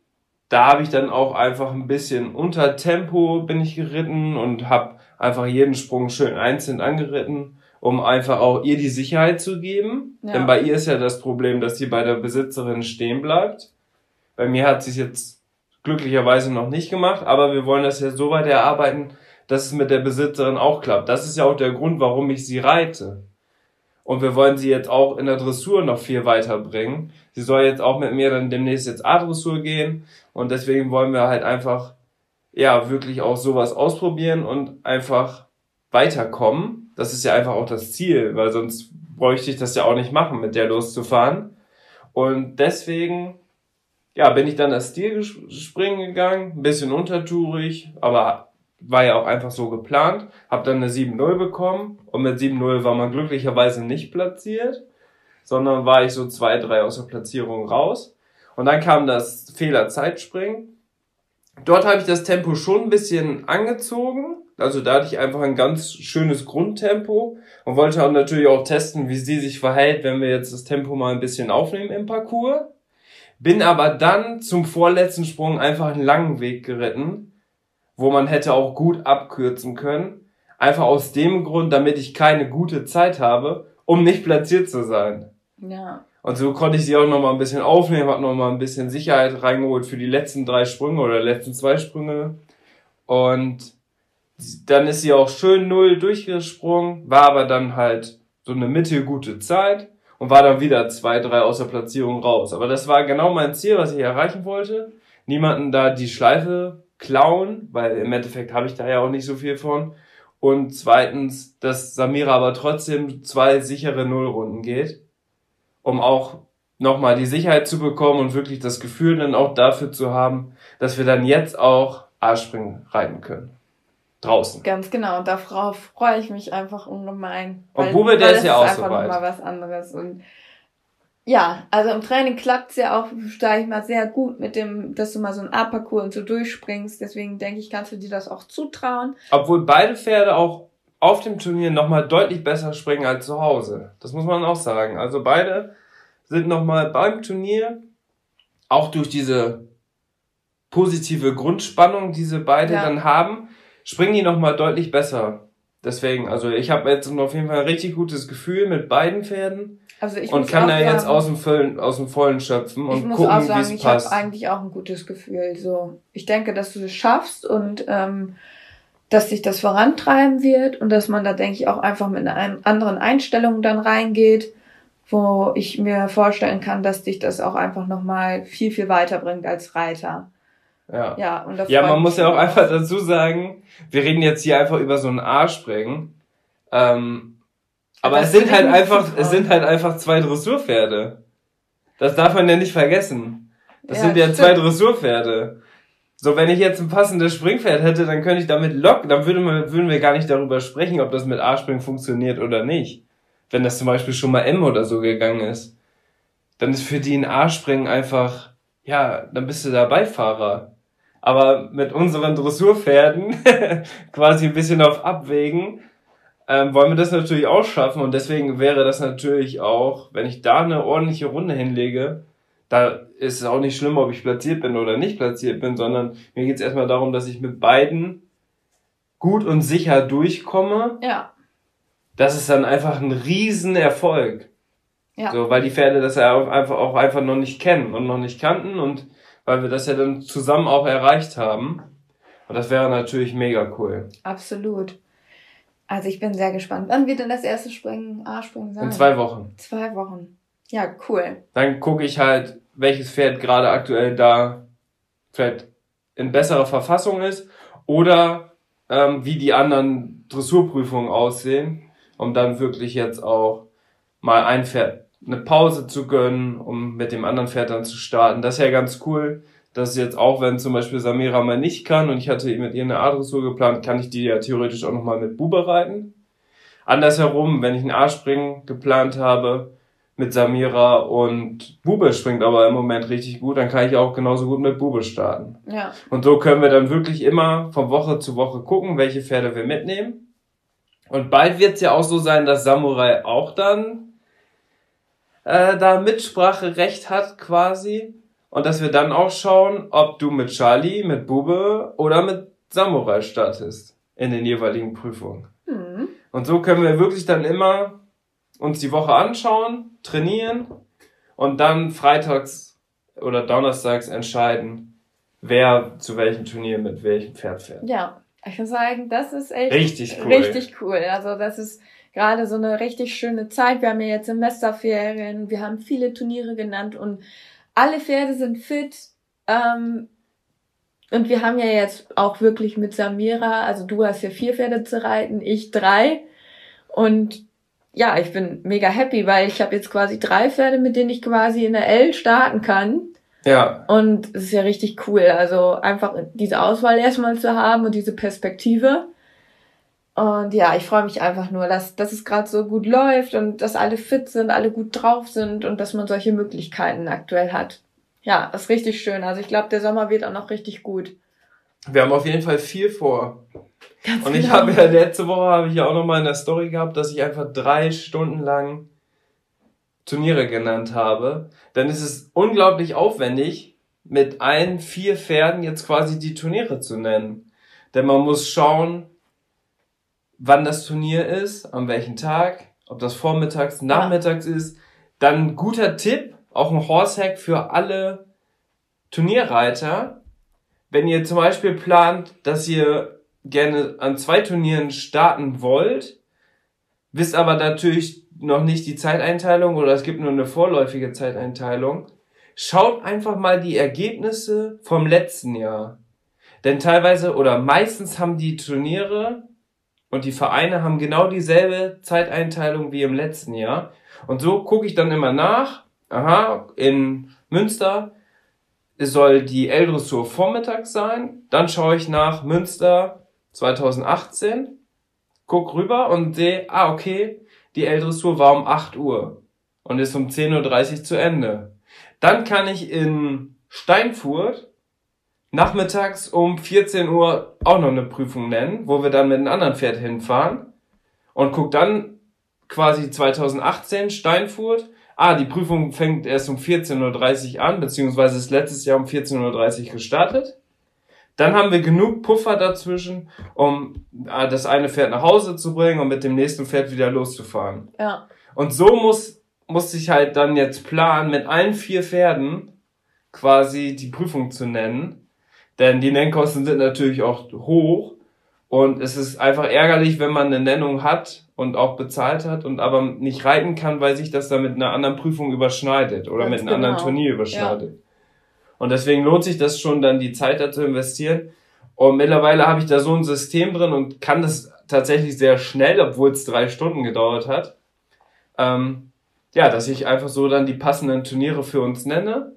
da habe ich dann auch einfach ein bisschen unter Tempo bin ich geritten und habe einfach jeden Sprung schön einzeln angeritten um einfach auch ihr die Sicherheit zu geben. Ja. Denn bei ihr ist ja das Problem, dass sie bei der Besitzerin stehen bleibt. Bei mir hat sie es jetzt glücklicherweise noch nicht gemacht, aber wir wollen das ja so weit erarbeiten, dass es mit der Besitzerin auch klappt. Das ist ja auch der Grund, warum ich sie reite. Und wir wollen sie jetzt auch in der Dressur noch viel weiterbringen. Sie soll jetzt auch mit mir dann demnächst jetzt A-Dressur gehen. Und deswegen wollen wir halt einfach, ja, wirklich auch sowas ausprobieren und einfach weiterkommen das ist ja einfach auch das Ziel, weil sonst bräuchte ich das ja auch nicht machen, mit der loszufahren. Und deswegen, ja, bin ich dann das Stil springen gegangen, ein bisschen untertourig, aber war ja auch einfach so geplant. Hab dann eine 7-0 bekommen und mit 7-0 war man glücklicherweise nicht platziert, sondern war ich so zwei, drei aus der Platzierung raus. Und dann kam das Fehler-Zeitspringen. Dort habe ich das Tempo schon ein bisschen angezogen, also da hatte ich einfach ein ganz schönes Grundtempo und wollte auch natürlich auch testen, wie sie sich verhält, wenn wir jetzt das Tempo mal ein bisschen aufnehmen im Parcours. Bin aber dann zum vorletzten Sprung einfach einen langen Weg geritten, wo man hätte auch gut abkürzen können. Einfach aus dem Grund, damit ich keine gute Zeit habe, um nicht platziert zu sein. Ja. Und so konnte ich sie auch noch mal ein bisschen aufnehmen, habe noch mal ein bisschen Sicherheit reingeholt für die letzten drei Sprünge oder letzten zwei Sprünge. Und dann ist sie auch schön null durchgesprungen, war aber dann halt so eine mittelgute Zeit und war dann wieder zwei, drei aus der Platzierung raus. Aber das war genau mein Ziel, was ich erreichen wollte. Niemanden da die Schleife klauen, weil im Endeffekt habe ich da ja auch nicht so viel von. Und zweitens, dass Samira aber trotzdem zwei sichere Nullrunden geht, um auch nochmal die Sicherheit zu bekommen und wirklich das Gefühl dann auch dafür zu haben, dass wir dann jetzt auch A-Springen reiten können draußen.
Ganz genau, und darauf freue ich mich einfach ungemein. Und Bube, der ist ja auch so weit. einfach mal was anderes. Und ja, also im Training klappt's ja auch, sage ich mal, sehr gut mit dem, dass du mal so ein A-Parcours und so durchspringst. Deswegen denke ich, kannst du dir das auch zutrauen.
Obwohl beide Pferde auch auf dem Turnier nochmal deutlich besser springen als zu Hause. Das muss man auch sagen. Also beide sind nochmal beim Turnier, auch durch diese positive Grundspannung, die sie beide ja. dann haben, springen die nochmal deutlich besser. Deswegen, also ich habe jetzt auf jeden Fall ein richtig gutes Gefühl mit beiden Pferden. Also ich und kann da jetzt aus dem, Vollen, aus dem Vollen schöpfen und gucken,
wie es passt. Ich habe eigentlich auch ein gutes Gefühl. So, ich denke, dass du es schaffst und ähm, dass sich das vorantreiben wird und dass man da, denke ich, auch einfach mit einer anderen Einstellung dann reingeht, wo ich mir vorstellen kann, dass dich das auch einfach nochmal viel, viel weiterbringt als Reiter.
Ja, ja, und ja man muss ja auch einfach dazu sagen, wir reden jetzt hier einfach über so ein A-Springen. Ähm, aber es sind halt einfach, es sind halt einfach zwei Dressurpferde. Das darf man ja nicht vergessen. Das ja, sind ja stimmt. zwei Dressurpferde. So, wenn ich jetzt ein passendes Springpferd hätte, dann könnte ich damit locken, dann würde man, würden wir gar nicht darüber sprechen, ob das mit A-Springen funktioniert oder nicht. Wenn das zum Beispiel schon mal M oder so gegangen ist. Dann ist für die ein A-Springen einfach, ja, dann bist du der Beifahrer. Aber mit unseren Dressurpferden (laughs) quasi ein bisschen auf Abwägen, ähm, wollen wir das natürlich auch schaffen und deswegen wäre das natürlich auch, wenn ich da eine ordentliche Runde hinlege, da ist es auch nicht schlimm, ob ich platziert bin oder nicht platziert bin, sondern mir geht es erstmal darum, dass ich mit beiden gut und sicher durchkomme. Ja. Das ist dann einfach ein Riesenerfolg. Ja. So, weil die Pferde das ja auch einfach, auch einfach noch nicht kennen und noch nicht kannten und weil wir das ja dann zusammen auch erreicht haben. Und das wäre natürlich mega cool.
Absolut. Also ich bin sehr gespannt. Wann wird denn das erste Springen, A-Springen
sein? In zwei Wochen.
Zwei Wochen. Ja, cool.
Dann gucke ich halt, welches Pferd gerade aktuell da vielleicht in besserer Verfassung ist oder ähm, wie die anderen Dressurprüfungen aussehen, um dann wirklich jetzt auch mal ein Pferd eine Pause zu gönnen, um mit dem anderen Pferd dann zu starten. Das ist ja ganz cool, dass jetzt auch, wenn zum Beispiel Samira mal nicht kann und ich hatte mit ihr eine A-Dressur geplant, kann ich die ja theoretisch auch nochmal mit Bube reiten. Andersherum, wenn ich ein A-Springen geplant habe, mit Samira und Bube springt aber im Moment richtig gut, dann kann ich auch genauso gut mit Bube starten. Ja. Und so können wir dann wirklich immer von Woche zu Woche gucken, welche Pferde wir mitnehmen. Und bald wird es ja auch so sein, dass Samurai auch dann äh, da Mitspracherecht hat quasi. Und dass wir dann auch schauen, ob du mit Charlie, mit Bube oder mit Samurai startest in den jeweiligen Prüfungen. Mhm. Und so können wir wirklich dann immer uns die Woche anschauen, trainieren und dann freitags oder donnerstags entscheiden, wer zu welchem Turnier mit welchem Pferd fährt.
Ja, ich muss sagen, das ist echt richtig cool. Richtig cool. Also das ist gerade so eine richtig schöne Zeit. Wir haben ja jetzt Semesterferien, wir haben viele Turniere genannt und alle Pferde sind fit. Ähm, und wir haben ja jetzt auch wirklich mit Samira, also du hast ja vier Pferde zu reiten, ich drei. Und ja, ich bin mega happy, weil ich habe jetzt quasi drei Pferde, mit denen ich quasi in der L starten kann. Ja. Und es ist ja richtig cool. Also einfach diese Auswahl erstmal zu haben und diese Perspektive. Und ja, ich freue mich einfach nur, dass, dass es gerade so gut läuft und dass alle fit sind, alle gut drauf sind und dass man solche Möglichkeiten aktuell hat. Ja, das ist richtig schön. Also ich glaube, der Sommer wird auch noch richtig gut.
Wir haben auf jeden Fall viel vor. Ganz und ich genau. habe ja letzte Woche habe ich ja auch noch mal in der Story gehabt, dass ich einfach drei Stunden lang Turniere genannt habe. Dann ist es unglaublich aufwendig, mit allen vier Pferden jetzt quasi die Turniere zu nennen. Denn man muss schauen, wann das Turnier ist, an welchem Tag, ob das vormittags, nachmittags ja. ist. Dann guter Tipp, auch ein Horsehack für alle Turnierreiter. Wenn ihr zum Beispiel plant, dass ihr gerne an zwei Turnieren starten wollt, wisst aber natürlich noch nicht die Zeiteinteilung oder es gibt nur eine vorläufige Zeiteinteilung, schaut einfach mal die Ergebnisse vom letzten Jahr. Denn teilweise oder meistens haben die Turniere und die Vereine haben genau dieselbe Zeiteinteilung wie im letzten Jahr. Und so gucke ich dann immer nach. Aha, in Münster soll die L-Dressur vormittags sein. Dann schaue ich nach Münster 2018, guck rüber und sehe, ah, okay, die L-Dressur war um 8 Uhr und ist um 10.30 Uhr zu Ende. Dann kann ich in Steinfurt nachmittags um 14 Uhr auch noch eine Prüfung nennen, wo wir dann mit einem anderen Pferd hinfahren und guck dann quasi 2018 Steinfurt. Ah, die Prüfung fängt erst um 14.30 Uhr an, beziehungsweise ist letztes Jahr um 14.30 Uhr gestartet. Dann haben wir genug Puffer dazwischen, um äh, das eine Pferd nach Hause zu bringen und mit dem nächsten Pferd wieder loszufahren. Ja. Und so muss, muss ich halt dann jetzt planen, mit allen vier Pferden quasi die Prüfung zu nennen. Denn die Nennkosten sind natürlich auch hoch. Und es ist einfach ärgerlich, wenn man eine Nennung hat und auch bezahlt hat und aber nicht reiten kann, weil sich das dann mit einer anderen Prüfung überschneidet oder Ganz mit einem genau. anderen Turnier überschneidet. Ja. Und deswegen lohnt sich das schon, dann die Zeit da zu investieren. Und mittlerweile habe ich da so ein System drin und kann das tatsächlich sehr schnell, obwohl es drei Stunden gedauert hat. Ähm, ja, dass ich einfach so dann die passenden Turniere für uns nenne,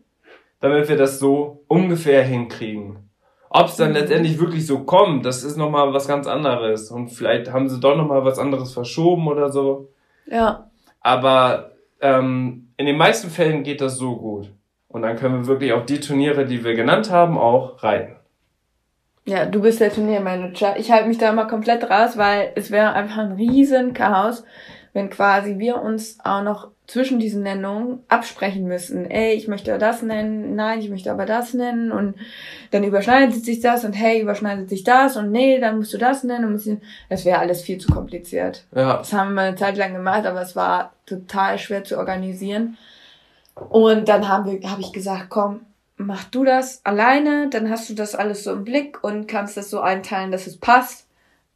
damit wir das so ungefähr hinkriegen. Ob es dann mhm. letztendlich wirklich so kommt, das ist nochmal was ganz anderes. Und vielleicht haben sie doch nochmal was anderes verschoben oder so. Ja. Aber ähm, in den meisten Fällen geht das so gut. Und dann können wir wirklich auch die Turniere, die wir genannt haben, auch reiten.
Ja, du bist der Turniermanager. Ich halte mich da immer komplett raus, weil es wäre einfach ein riesen Chaos, wenn quasi wir uns auch noch zwischen diesen Nennungen absprechen müssen. Ey, ich möchte das nennen, nein, ich möchte aber das nennen und dann überschneidet sich das und hey, überschneidet sich das und nee, dann musst du das nennen. Und das wäre alles viel zu kompliziert. Ja. Das haben wir eine Zeit lang gemacht, aber es war total schwer zu organisieren. Und dann haben wir, habe ich gesagt, komm, mach du das alleine, dann hast du das alles so im Blick und kannst das so einteilen, dass es passt,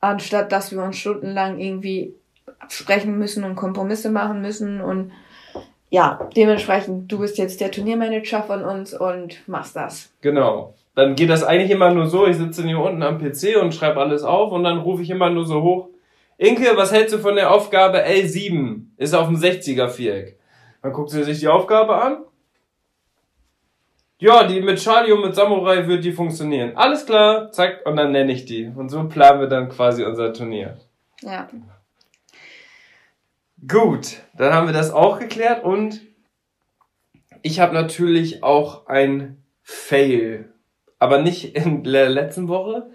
anstatt dass wir uns stundenlang irgendwie absprechen müssen und Kompromisse machen müssen und ja, dementsprechend, du bist jetzt der Turniermanager von uns und machst das.
Genau. Dann geht das eigentlich immer nur so, ich sitze hier unten am PC und schreibe alles auf und dann rufe ich immer nur so hoch, Inke, was hältst du von der Aufgabe L7? Ist auf dem 60er Viereck. Dann guckt sie sich die Aufgabe an ja, die mit Charlie und mit Samurai wird die funktionieren. Alles klar, zack, und dann nenne ich die. Und so planen wir dann quasi unser Turnier. Ja. Gut, dann haben wir das auch geklärt und ich habe natürlich auch ein Fail. Aber nicht in der letzten Woche,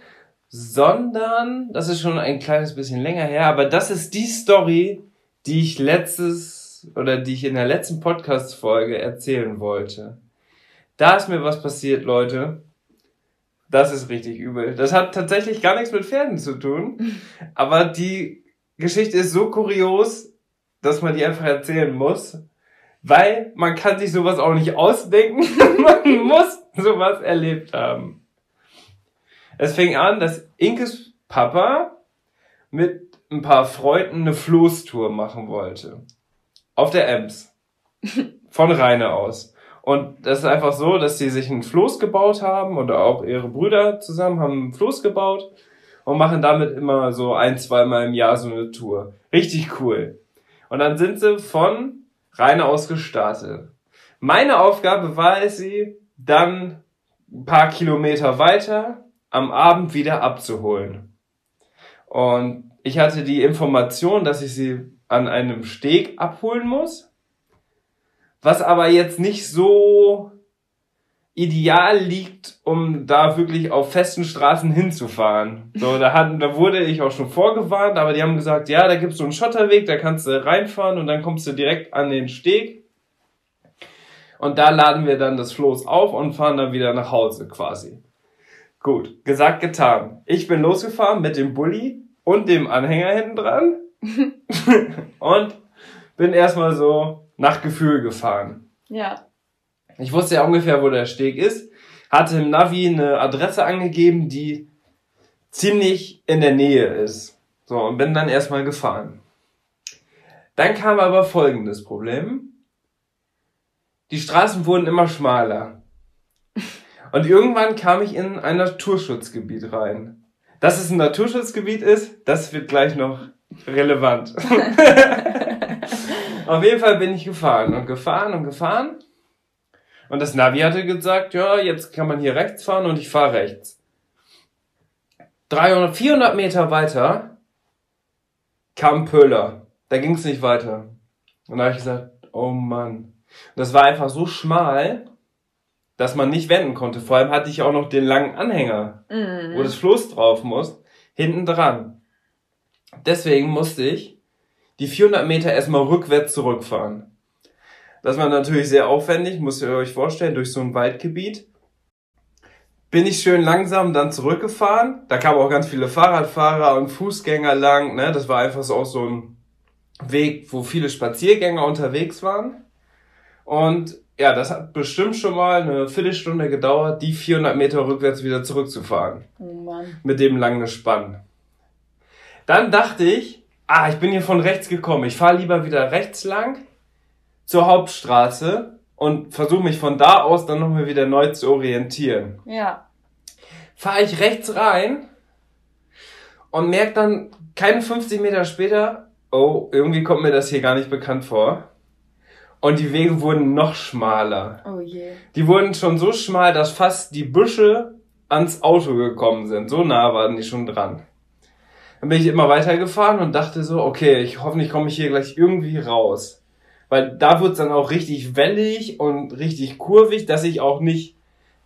sondern, das ist schon ein kleines bisschen länger her, aber das ist die Story, die ich letztes oder die ich in der letzten Podcast-Folge erzählen wollte. Da ist mir was passiert, Leute. Das ist richtig übel. Das hat tatsächlich gar nichts mit Pferden zu tun. (laughs) Aber die Geschichte ist so kurios, dass man die einfach erzählen muss. Weil man kann sich sowas auch nicht ausdenken. (laughs) man muss sowas erlebt haben. Es fing an, dass Inkes Papa mit ein paar Freunden eine Floßtour machen wollte. Auf der Ems. (laughs) Von Rheine aus. Und das ist einfach so, dass sie sich einen Floß gebaut haben oder auch ihre Brüder zusammen haben einen Floß gebaut und machen damit immer so ein, zweimal im Jahr so eine Tour. Richtig cool. Und dann sind sie von Rhein aus gestartet. Meine Aufgabe war es, sie dann ein paar Kilometer weiter am Abend wieder abzuholen. Und ich hatte die Information, dass ich sie an einem Steg abholen muss was aber jetzt nicht so ideal liegt, um da wirklich auf festen Straßen hinzufahren. So, da hatten, da wurde ich auch schon vorgewarnt, aber die haben gesagt, ja, da gibt's so einen Schotterweg, da kannst du reinfahren und dann kommst du direkt an den Steg. Und da laden wir dann das Floß auf und fahren dann wieder nach Hause quasi. Gut, gesagt, getan. Ich bin losgefahren mit dem Bulli und dem Anhänger hinten dran (laughs) und bin erstmal so nach Gefühl gefahren. Ja. Ich wusste ja ungefähr, wo der Steg ist, hatte im Navi eine Adresse angegeben, die ziemlich in der Nähe ist. So, und bin dann erstmal gefahren. Dann kam aber folgendes Problem. Die Straßen wurden immer schmaler. Und irgendwann kam ich in ein Naturschutzgebiet rein. Dass es ein Naturschutzgebiet ist, das wird gleich noch relevant. (laughs) Auf jeden Fall bin ich gefahren und gefahren und gefahren. Und das Navi hatte gesagt, ja, jetzt kann man hier rechts fahren und ich fahre rechts. 300, 400 Meter weiter kam Pöller. Da ging es nicht weiter. Und da habe ich gesagt, oh Mann. Das war einfach so schmal, dass man nicht wenden konnte. Vor allem hatte ich auch noch den langen Anhänger, mhm. wo das Floß drauf muss, hinten dran. Deswegen musste ich die 400 Meter erstmal rückwärts zurückfahren. Das war natürlich sehr aufwendig, müsst ihr euch vorstellen, durch so ein Waldgebiet. Bin ich schön langsam dann zurückgefahren. Da kamen auch ganz viele Fahrradfahrer und Fußgänger lang. Ne? Das war einfach so auch so ein Weg, wo viele Spaziergänger unterwegs waren. Und ja, das hat bestimmt schon mal eine Viertelstunde gedauert, die 400 Meter rückwärts wieder zurückzufahren. Oh Mann. Mit dem langen Spann. Dann dachte ich, ah, ich bin hier von rechts gekommen. Ich fahre lieber wieder rechts lang zur Hauptstraße und versuche mich von da aus dann nochmal wieder neu zu orientieren.
Ja.
Fahre ich rechts rein und merke dann keine 50 Meter später, oh, irgendwie kommt mir das hier gar nicht bekannt vor. Und die Wege wurden noch schmaler.
Oh je.
Die wurden schon so schmal, dass fast die Büsche ans Auto gekommen sind. So nah waren die schon dran. Dann bin ich immer weitergefahren und dachte so, okay, ich hoffentlich komme ich hier gleich irgendwie raus. Weil da wird's dann auch richtig wellig und richtig kurvig, dass ich auch nicht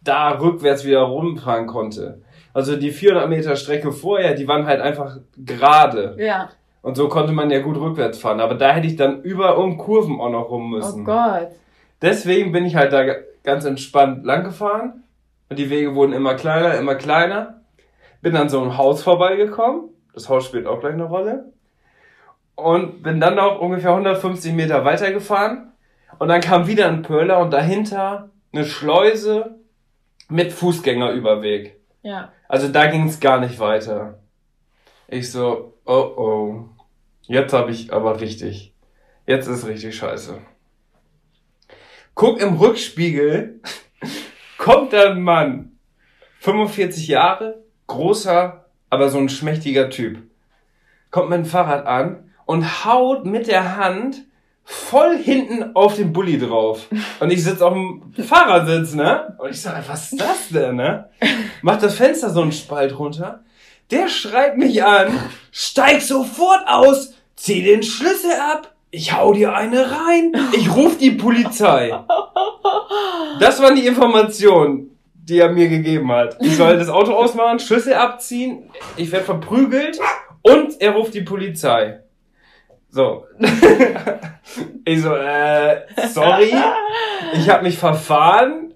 da rückwärts wieder rumfahren konnte. Also die 400 Meter Strecke vorher, die waren halt einfach gerade.
Ja.
Und so konnte man ja gut rückwärts fahren. Aber da hätte ich dann über um Kurven auch noch rum müssen.
Oh Gott.
Deswegen bin ich halt da ganz entspannt lang gefahren. Und die Wege wurden immer kleiner, immer kleiner. Bin an so einem Haus vorbeigekommen. Das Haus spielt auch gleich eine Rolle. Und bin dann noch ungefähr 150 Meter weitergefahren. Und dann kam wieder ein Pöller und dahinter eine Schleuse mit Fußgängerüberweg.
Ja.
Also da ging es gar nicht weiter. Ich so, oh oh. Jetzt habe ich aber richtig. Jetzt ist richtig scheiße. Guck im Rückspiegel, (laughs) kommt da ein Mann, 45 Jahre, großer, aber so ein schmächtiger Typ. Kommt mit dem Fahrrad an und haut mit der Hand voll hinten auf den Bulli drauf. Und ich sitze auf dem Fahrersitz, ne? Und ich sage, was ist das denn, ne? Macht das Fenster so einen Spalt runter. Der schreit mich an, steig sofort aus, zieh den Schlüssel ab, ich hau dir eine rein, ich ruf die Polizei. Das waren die Informationen, die er mir gegeben hat. Ich soll das Auto ausmachen, Schlüssel abziehen, ich werde verprügelt und er ruft die Polizei. So. (laughs) ich so, äh, sorry, ich habe mich verfahren.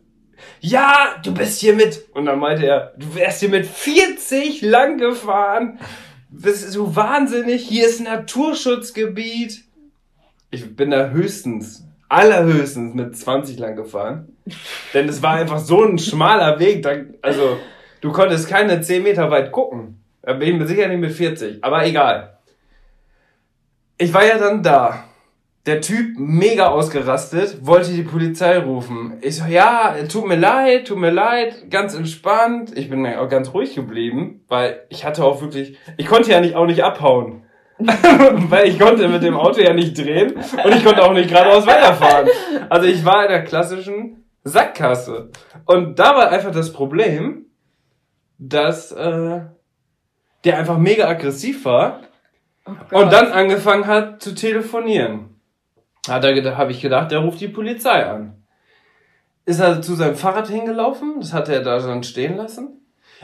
Ja, du bist hier mit. Und dann meinte er, du wärst hier mit 40 lang gefahren. Bist du wahnsinnig? Hier ist Naturschutzgebiet. Ich bin da höchstens, allerhöchstens mit 20 lang gefahren. Denn es war einfach so ein schmaler Weg. Da, also, du konntest keine 10 Meter weit gucken. Da bin ich mir sicher nicht mit 40. Aber egal. Ich war ja dann da. Der Typ mega ausgerastet, wollte die Polizei rufen. Ich so, ja, tut mir leid, tut mir leid, ganz entspannt. Ich bin auch ganz ruhig geblieben, weil ich hatte auch wirklich, ich konnte ja nicht auch nicht abhauen. (laughs) weil ich konnte mit dem Auto ja nicht drehen und ich konnte auch nicht geradeaus weiterfahren. Also ich war in der klassischen Sackgasse. Und da war einfach das Problem, dass äh, der einfach mega aggressiv war
Oh
und dann angefangen hat zu telefonieren. Hat er gedacht, habe ich gedacht, der ruft die Polizei an. Ist er zu seinem Fahrrad hingelaufen, das hat er da dann stehen lassen.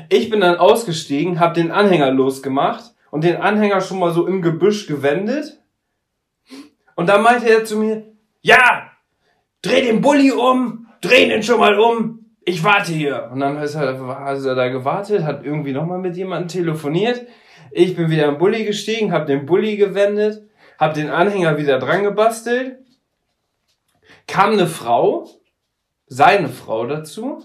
Ich bin dann ausgestiegen, habe den Anhänger losgemacht und den Anhänger schon mal so im Gebüsch gewendet. Und dann meinte er zu mir, ja, dreh den Bulli um, dreh den schon mal um, ich warte hier. Und dann ist er, hat er da gewartet, hat irgendwie nochmal mit jemandem telefoniert. Ich bin wieder im Bulli gestiegen, habe den Bulli gewendet, habe den Anhänger wieder dran gebastelt. Kam eine Frau, seine Frau dazu,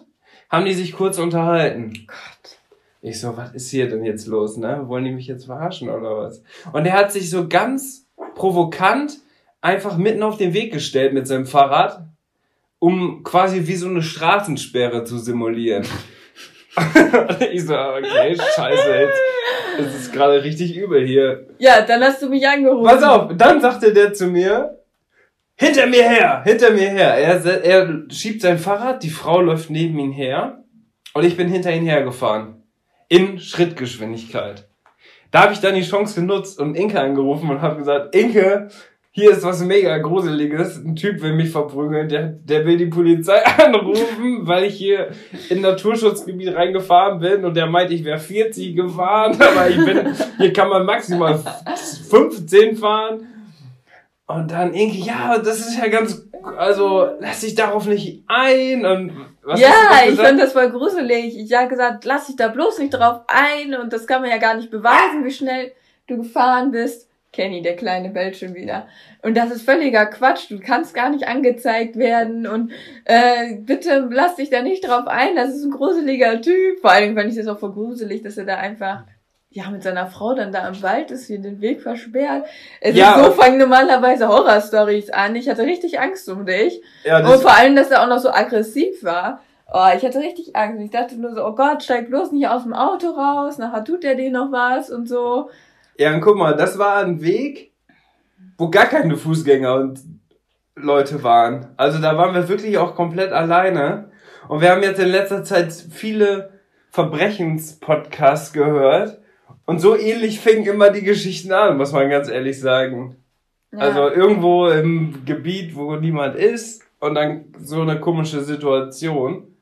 haben die sich kurz unterhalten.
Gott.
Ich so, was ist hier denn jetzt los, ne? Wollen die mich jetzt verarschen oder was? Und er hat sich so ganz provokant einfach mitten auf den Weg gestellt mit seinem Fahrrad, um quasi wie so eine Straßensperre zu simulieren. (laughs) ich so, okay, scheiße, jetzt es ist gerade richtig übel hier.
Ja, dann hast du mich angerufen.
Pass auf, dann sagte der zu mir, hinter mir her, hinter mir her. Er, er schiebt sein Fahrrad, die Frau läuft neben ihn her und ich bin hinter ihn hergefahren. In Schrittgeschwindigkeit. Da habe ich dann die Chance genutzt und Inke angerufen und habe gesagt, Inke, hier ist was mega Gruseliges. Ein Typ will mich verprügeln, der, der will die Polizei (laughs) anrufen, weil ich hier in Naturschutzgebiet reingefahren bin und der meint, ich wäre 40 gefahren, (laughs) aber ich bin, hier kann man maximal 15 fahren. Und dann irgendwie, ja, das ist ja ganz, also lass dich darauf nicht ein und was
ja, ich fand das voll gruselig. Ich habe gesagt, lass dich da bloß nicht drauf ein und das kann man ja gar nicht beweisen, wie schnell du gefahren bist. Kenny, der kleine bellt schon wieder. Und das ist völliger Quatsch. Du kannst gar nicht angezeigt werden und äh, bitte lass dich da nicht drauf ein. Das ist ein gruseliger Typ. Vor allem fand ich das auch voll gruselig, dass er da einfach ja, mit seiner Frau dann da im Wald ist, hier den Weg versperrt. Es ja, so fangen normalerweise Horrorstories an. Ich hatte richtig Angst um dich. Ja, und vor allem, dass er auch noch so aggressiv war. Oh, ich hatte richtig Angst. Ich dachte nur so, oh Gott, steig bloß nicht aus dem Auto raus, nachher tut er dir noch was und so.
Ja, und guck mal, das war ein Weg, wo gar keine Fußgänger und Leute waren. Also da waren wir wirklich auch komplett alleine. Und wir haben jetzt in letzter Zeit viele Verbrechenspodcasts gehört. Und so ähnlich fingen immer die Geschichten an, muss man ganz ehrlich sagen. Ja. Also irgendwo im Gebiet, wo niemand ist und dann so eine komische Situation.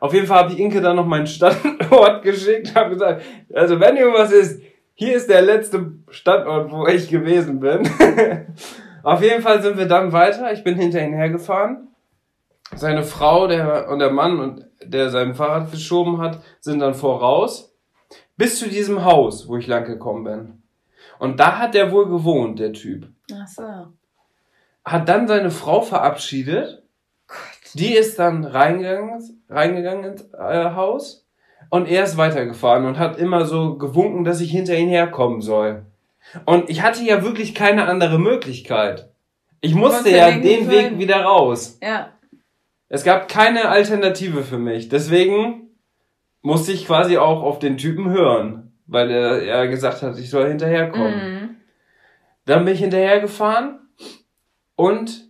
Auf jeden Fall habe ich Inke dann noch meinen Standort (laughs) geschickt, habe gesagt, also wenn irgendwas ist, hier ist der letzte Standort, wo ich gewesen bin. (laughs) Auf jeden Fall sind wir dann weiter. Ich bin hinter ihn hergefahren. Seine Frau der, und der Mann, und der sein Fahrrad geschoben hat, sind dann voraus. Bis zu diesem Haus, wo ich lang gekommen bin. Und da hat er wohl gewohnt, der Typ.
Ach so.
Hat dann seine Frau verabschiedet. Gott. Die ist dann reingegangen, reingegangen ins äh, Haus. Und er ist weitergefahren und hat immer so gewunken, dass ich hinter ihn herkommen soll. Und ich hatte ja wirklich keine andere Möglichkeit. Ich musste ja den Weg wieder raus.
Ja.
Es gab keine Alternative für mich. Deswegen musste ich quasi auch auf den Typen hören, weil er, er gesagt hat, ich soll hinterherkommen. Mhm. Dann bin ich hinterhergefahren und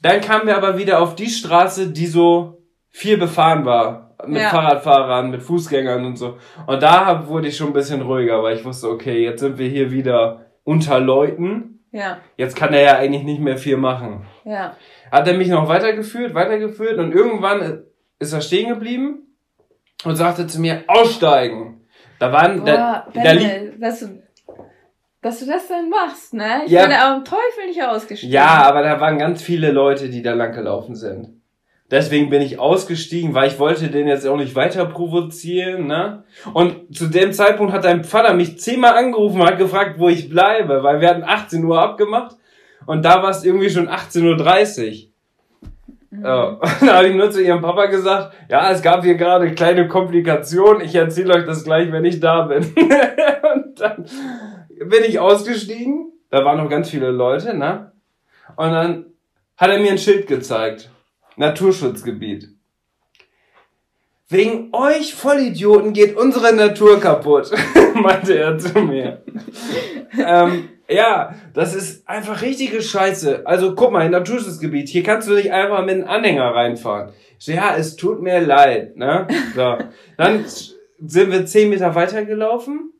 dann kamen wir aber wieder auf die Straße, die so viel befahren war. Mit ja. Fahrradfahrern, mit Fußgängern und so. Und da wurde ich schon ein bisschen ruhiger, weil ich wusste, okay, jetzt sind wir hier wieder unter Leuten.
Ja.
Jetzt kann er ja eigentlich nicht mehr viel machen.
Ja.
Hat er mich noch weitergeführt, weitergeführt und irgendwann ist er stehen geblieben und sagte zu mir, aussteigen. Da waren, Boah, da,
da liegt, dass du, dass du das dann machst, ne? Ich ja, bin am Teufel nicht ausgestiegen.
Ja, aber da waren ganz viele Leute, die da lang gelaufen sind. Deswegen bin ich ausgestiegen, weil ich wollte den jetzt auch nicht weiter provozieren, ne? Und zu dem Zeitpunkt hat dein Vater mich zehnmal angerufen und hat gefragt, wo ich bleibe, weil wir hatten 18 Uhr abgemacht und da war es irgendwie schon 18.30 Uhr. Mhm. Ja, (laughs) da habe ich nur zu ihrem Papa gesagt, ja, es gab hier gerade kleine Komplikationen, ich erzähle euch das gleich, wenn ich da bin. (laughs) und dann bin ich ausgestiegen, da waren noch ganz viele Leute, ne? Und dann hat er mir ein Schild gezeigt. Naturschutzgebiet. Wegen euch Vollidioten geht unsere Natur kaputt, (laughs) meinte er zu mir. ähm, ja, das ist einfach richtige Scheiße. Also guck mal, in Naturschutzgebiet, hier kannst du nicht einfach mit einem Anhänger reinfahren. So, ja, es tut mir leid, ne? So. Dann sind wir zehn Meter weitergelaufen,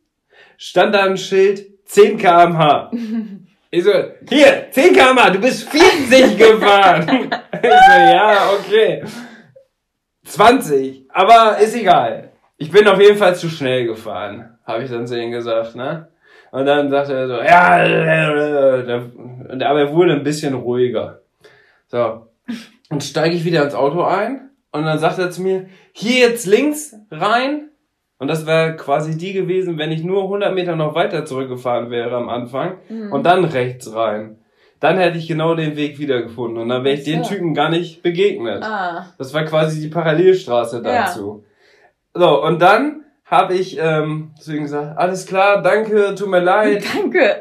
stand da ein Schild 10 kmh. Ich so, hier, 10 kmh, du bist 40 (laughs) gefahren. ich so, ja, okay. 20, aber ist egal. Ich bin auf jeden Fall zu schnell gefahren, habe ich dann zu ihm gesagt, ne? Und dann sagte er so, ja, aber er wurde ein bisschen ruhiger. So. Und steige ich wieder ins Auto ein und dann sagt er zu mir, hier jetzt links rein. Und das wäre quasi die gewesen, wenn ich nur 100 Meter noch weiter zurückgefahren wäre am Anfang mhm. und dann rechts rein. Dann hätte ich genau den Weg wiedergefunden und dann wäre ich den Typen gar nicht begegnet.
Ah.
Das war quasi die Parallelstraße dazu. Ja. So, und dann habe ich ähm, zu ihm gesagt, alles klar, danke, tut mir leid. (laughs)
Danke.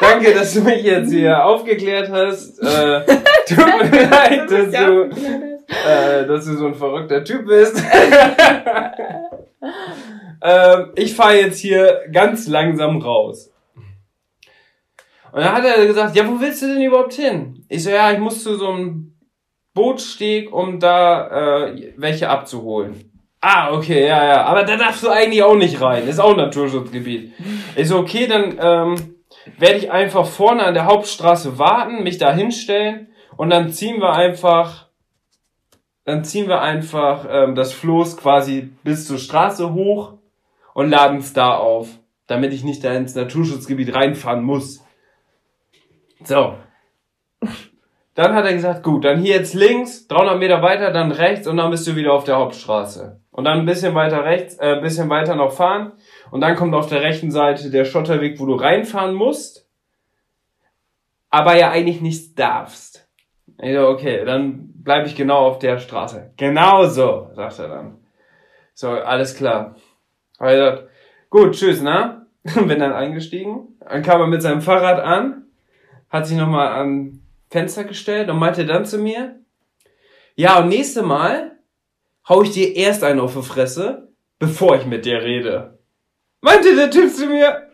Danke, dass du mich jetzt hier (laughs) aufgeklärt hast. Äh, (laughs) tut mir leid, dass du, äh, dass du so ein verrückter Typ bist. (laughs) ähm, ich fahre jetzt hier ganz langsam raus. Und dann hat er gesagt, ja, wo willst du denn überhaupt hin? Ich so, ja, ich muss zu so einem Bootsteg, um da äh, welche abzuholen. Ah, okay, ja, ja. Aber da darfst du eigentlich auch nicht rein. Ist auch Naturschutzgebiet. Ich so, okay, dann ähm, werde ich einfach vorne an der Hauptstraße warten, mich da hinstellen und dann ziehen wir einfach, dann ziehen wir einfach ähm, das Floß quasi bis zur Straße hoch und laden es da auf, damit ich nicht da ins Naturschutzgebiet reinfahren muss. So. Dann hat er gesagt, gut, dann hier jetzt links, 300 Meter weiter, dann rechts und dann bist du wieder auf der Hauptstraße und dann ein bisschen weiter rechts, äh, ein bisschen weiter noch fahren und dann kommt auf der rechten Seite der Schotterweg, wo du reinfahren musst, aber ja eigentlich nicht darfst. Ich so, okay, dann bleibe ich genau auf der Straße. Genau so, sagt er dann. So, alles klar. Aber er sagt, Gut, tschüss, ne? (laughs) Bin dann eingestiegen. Dann kam er mit seinem Fahrrad an, hat sich nochmal an Fenster gestellt und meinte dann zu mir, ja, und nächste Mal hau ich dir erst einen auf die Fresse, bevor ich mit dir rede. Meinte der Typ zu mir.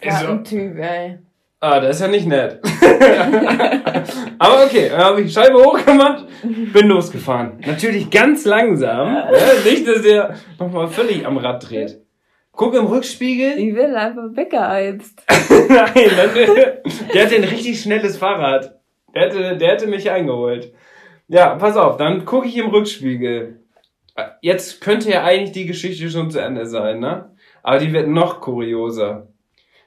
Ich
Ja,
so,
ein Typ, ey.
Ah, das ist ja nicht nett. (laughs) Aber okay, dann habe ich die Scheibe hochgemacht, bin losgefahren. Natürlich ganz langsam, ne? nicht, dass er nochmal völlig am Rad dreht. Guck im Rückspiegel.
Ich will einfach weggeheizt. (laughs)
Nein, dann, der hatte ein richtig schnelles Fahrrad. Der hätte, der hätte mich eingeholt. Ja, pass auf, dann gucke ich im Rückspiegel. Jetzt könnte ja eigentlich die Geschichte schon zu Ende sein, ne? Aber die wird noch kurioser.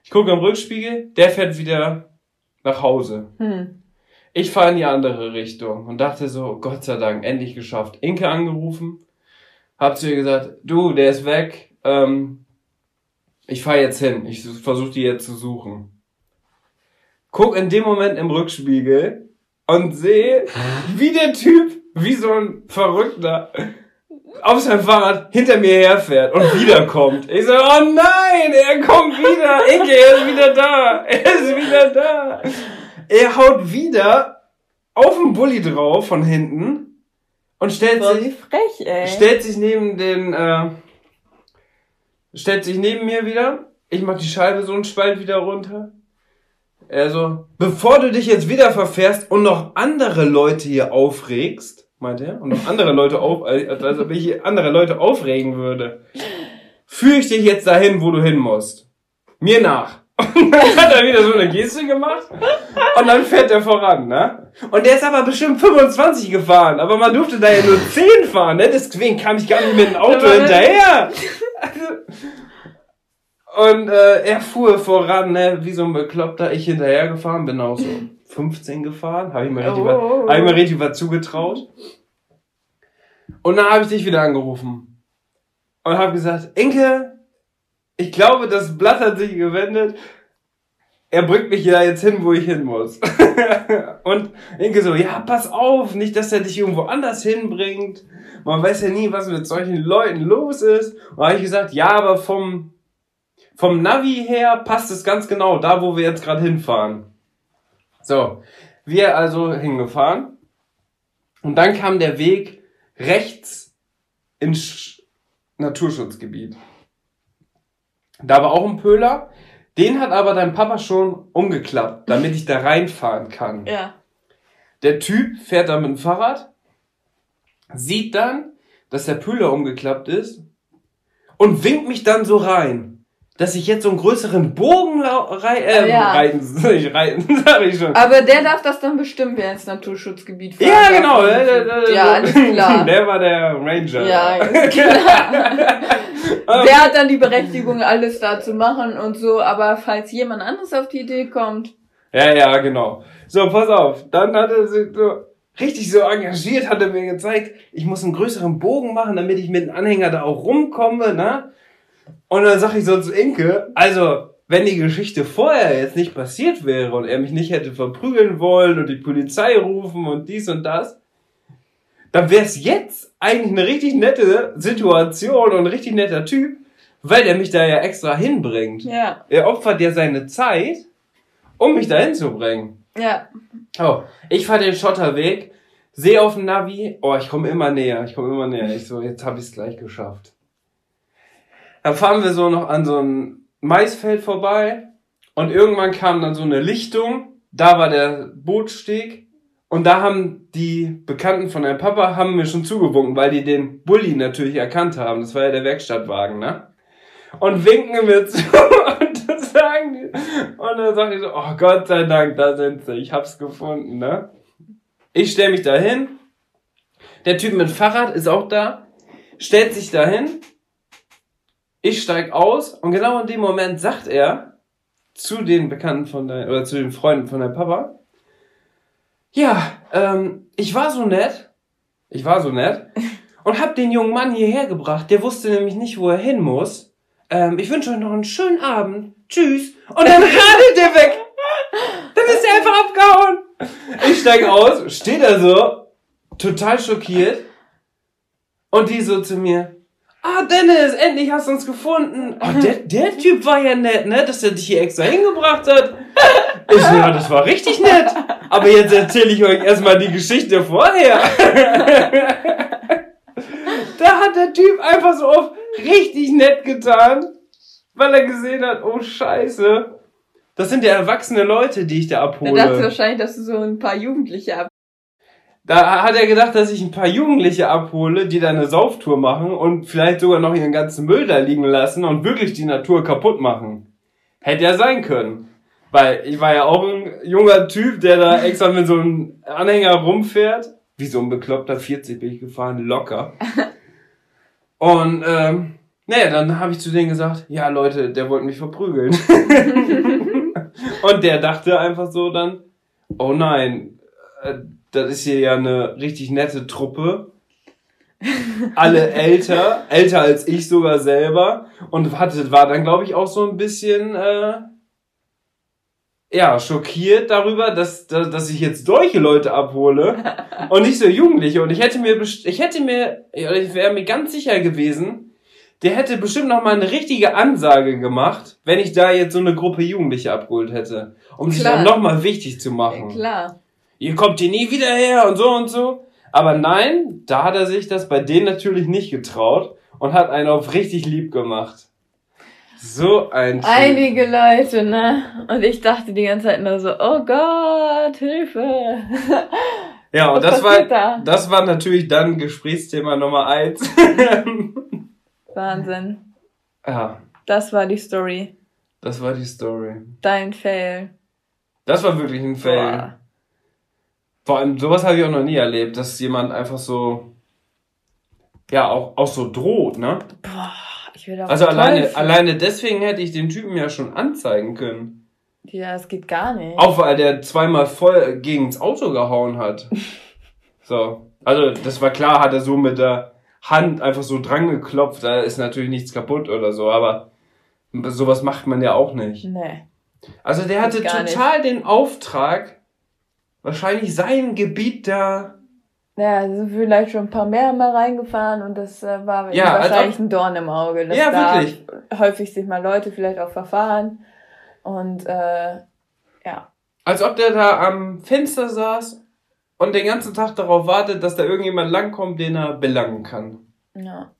Ich gucke im Rückspiegel, der fährt wieder nach Hause.
Hm.
Ich fahre in die andere Richtung und dachte so, Gott sei Dank, endlich geschafft. Inke angerufen, hab zu ihr gesagt, du, der ist weg, ähm, ich fahre jetzt hin, ich versuche die jetzt zu suchen. Guck in dem Moment im Rückspiegel und sehe, wie der Typ, wie so ein Verrückter, auf seinem Fahrrad hinter mir herfährt und wiederkommt. Ich so, oh nein, er kommt wieder. Inke, er ist wieder da. Er ist wieder da. Er haut wieder auf den Bulli drauf von hinten und stellt
Voll
sich,
frech, ey.
stellt sich neben den, äh, stellt sich neben mir wieder. Ich mach die Scheibe so einen Spalt wieder runter. Er so, bevor du dich jetzt wieder verfährst und noch andere Leute hier aufregst, meinte er, und noch andere Leute auf, als ob ich hier andere Leute aufregen würde, führe ich dich jetzt dahin, wo du hin musst. Mir nach. (laughs) Und dann hat er wieder so eine Geste gemacht und dann fährt er voran, ne? Und der ist aber bestimmt 25 gefahren, aber man durfte da ja nur 10 fahren, ne? Deswegen kam ich gar nicht mit dem Auto hinterher. Und äh, er fuhr voran, ne, wie so ein Bekloppter. Ich hinterher gefahren, bin auch so 15 gefahren, habe ich mir richtig, was,
Oh.
hab ich mir richtig was zugetraut. Und dann habe ich dich wieder angerufen und habe gesagt, Inke, ich glaube, das Blatt hat sich gewendet. Er bringt mich ja jetzt hin, wo ich hin muss. (laughs) und Inke so, ja, pass auf, nicht, dass er dich irgendwo anders hinbringt. Man weiß ja nie, was mit solchen Leuten los ist. Und habe ich gesagt, ja, aber vom, vom Navi her passt es ganz genau, da wo wir jetzt gerade hinfahren. So, wir also hingefahren. Und dann kam der Weg rechts ins Sch- Naturschutzgebiet. Da war auch ein Pöhler. Den hat aber dein Papa schon umgeklappt, damit ich da reinfahren kann.
Ja.
Der Typ fährt da mit dem Fahrrad, sieht dann, dass der Pöhler umgeklappt ist und winkt mich dann so rein, dass ich jetzt so einen größeren Bogen rei äh,
Ja.
reiten, (laughs) ich reiten, (laughs) sag ich schon.
Aber der darf das dann bestimmt, wer ins Naturschutzgebiet fahren
Ja, genau. Der, der, der,
Ja, alles klar. (laughs)
Der war der Ranger.
Ja, ist klar. Der hat dann die Berechtigung, alles da zu machen und so, aber falls jemand anderes auf die Idee kommt,
Ja, ja, genau. So, pass auf. Dann hat er sich so richtig so engagiert, hat er mir gezeigt, ich muss einen größeren Bogen machen, damit ich mit dem Anhänger da auch rumkomme, ne? Und dann sag ich so zu Inke, also, wenn die Geschichte vorher jetzt nicht passiert wäre und er mich nicht hätte verprügeln wollen und die Polizei rufen und dies und das, dann wäre es jetzt eigentlich eine richtig nette Situation und ein richtig netter Typ, weil der mich da ja extra hinbringt.
ja,
Er opfert ja seine Zeit, um mich dahin zu bringen.
ja,
Oh, ich fahre den Schotterweg, sehe auf dem Navi, oh, ich komme immer näher, ich komme immer näher. Ich so, jetzt habe ich es gleich geschafft. Dann fahren wir so noch an so ein Maisfeld vorbei und irgendwann kam dann so eine Lichtung, da war der Bootsteg und da haben die Bekannten von deinem Papa haben mir schon zugewunken, weil die den Bulli natürlich erkannt haben. Das war ja der Werkstattwagen, ne? Und winken mir (laughs) zu und dann sagen die, und dann sag ich so, oh Gott sei Dank, da sind sie, ich hab's gefunden, ne? Ich stell mich da hin, der Typ mit Fahrrad ist auch da, stellt sich da hin, ich steig aus und genau in dem Moment sagt er zu den Bekannten von dein, oder zu den Freunden von deinem Papa, ja, ähm, ich war so nett, ich war so nett (laughs) und hab den jungen Mann hierher gebracht, der wusste nämlich nicht, wo er hin muss. Ähm, ich wünsche euch noch einen schönen Abend. Tschüss. Und dann radelt der weg. Dann ist er einfach abgehauen. Ich steig aus, steht er so, total schockiert. Und die so zu mir, Ah, Dennis, endlich hast du uns gefunden. Oh, der, der Typ war ja nett, ne? Dass er dich hier extra hingebracht hat. Ich ja, das war richtig nett. Aber jetzt erzähle ich euch erstmal die Geschichte vorher. da hat der Typ einfach so auf richtig nett getan, weil er gesehen hat, oh Scheiße. Das sind ja erwachsene Leute, die ich da abhole.
Dann dachte wahrscheinlich, dass du so ein paar Jugendliche ab.
Da hat er gedacht, dass ich ein paar Jugendliche abhole, die da eine Sauftour machen und vielleicht sogar noch ihren ganzen Müll da liegen lassen und wirklich die Natur kaputt machen. Hätte ja sein können. Weil ich war ja auch ein junger Typ, der da extra mit so einem Anhänger rumfährt. Wie so ein bekloppter 40 bin ich gefahren, locker. (laughs) Und ähm, naja, dann habe ich zu denen gesagt, ja Leute, der wollte mich verprügeln. (laughs) und der dachte einfach so dann, oh nein, äh, das ist hier ja eine richtig nette Truppe. Alle älter, älter als ich sogar selber. Und hatte, war dann, glaube ich, auch so ein bisschen, äh, ja, schockiert darüber, dass, dass, dass ich jetzt solche Leute abhole und nicht so Jugendliche. Und ich hätte mir, ich hätte mir, ich wäre mir ganz sicher gewesen, der hätte bestimmt noch mal eine richtige Ansage gemacht, wenn ich da jetzt so eine Gruppe Jugendliche abgeholt hätte, um sich dann noch mal wichtig zu machen.
Klar.
Ihr kommt hier nie wieder her und so und so. Aber nein, da hat er sich das bei denen natürlich nicht getraut und hat einen auf richtig lieb gemacht. So ein
Typ. Einige Leute, ne? Und ich dachte die ganze Zeit nur so, oh Gott, Hilfe.
Ja, und das war, da? das war natürlich dann Gesprächsthema Nummer eins. (laughs)
Wahnsinn.
Ja.
Das war die Story.
Das war die Story.
Dein Fail.
Das war wirklich ein Fail. Boah. Vor allem, sowas habe ich auch noch nie erlebt, dass jemand einfach so, ja, auch, auch so droht, ne?
Boah, ich will auch
Also alleine, alleine deswegen hätte ich den Typen ja schon anzeigen können.
Ja, es geht gar nicht.
Auch weil der zweimal voll gegens Auto gehauen hat. (laughs) so. Also, das war klar, hat er so mit der Hand einfach so dran geklopft, da ist natürlich nichts kaputt oder so, aber sowas macht man ja auch nicht.
Nee.
Also der hatte total nicht. den Auftrag, wahrscheinlich sein Gebiet da.
Ja, sind vielleicht schon ein paar mehr mal reingefahren und das äh, war ja, wahrscheinlich ein Dorn im Auge. Dass ja, da wirklich. Häufig sich mal Leute vielleicht auch verfahren und äh, ja.
Als ob der da am Fenster saß und den ganzen Tag darauf wartet, dass da irgendjemand langkommt, den er belangen kann.
Ja.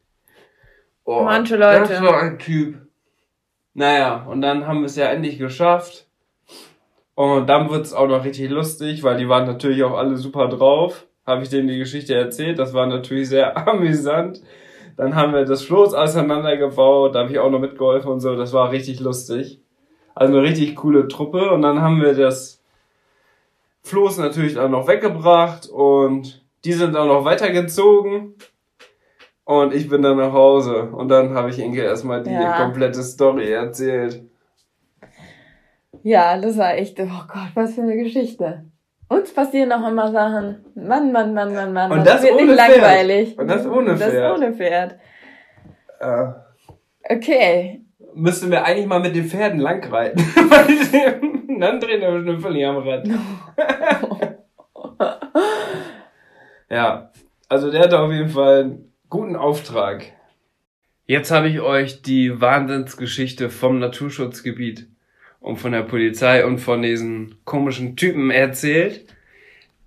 Oh, Manche Leute. Das war ein Typ. Naja, und dann haben wir es ja endlich geschafft. Und dann wird's auch noch richtig lustig, weil die waren natürlich auch alle super drauf. Habe ich denen die Geschichte erzählt. Das war natürlich sehr (laughs) amüsant. Dann haben wir das Floß auseinandergebaut. Da habe ich auch noch mitgeholfen und so. Das war richtig lustig. Also eine richtig coole Truppe. Und dann haben wir das Floß natürlich dann noch weggebracht und die sind dann noch weitergezogen. Und ich bin dann nach Hause. Und dann habe ich Inge erstmal die ja. komplette Story erzählt.
Ja, das war echt, oh Gott, was für eine Geschichte. Uns passieren noch immer Sachen. Mann, Mann, Mann, Mann, Mann. Und das, das wird ohne nicht Pferd. langweilig. Und das ohne Pferd. Das ohne Pferd.
Ja.
Okay.
Müssten wir eigentlich mal mit den Pferden langreiten. (laughs) dann drehen wir eine Völlig am Rad. (laughs) ja, also der hat auf jeden Fall einen guten Auftrag. Jetzt habe ich euch die Wahnsinnsgeschichte vom Naturschutzgebiet und von der Polizei und von diesen komischen Typen erzählt.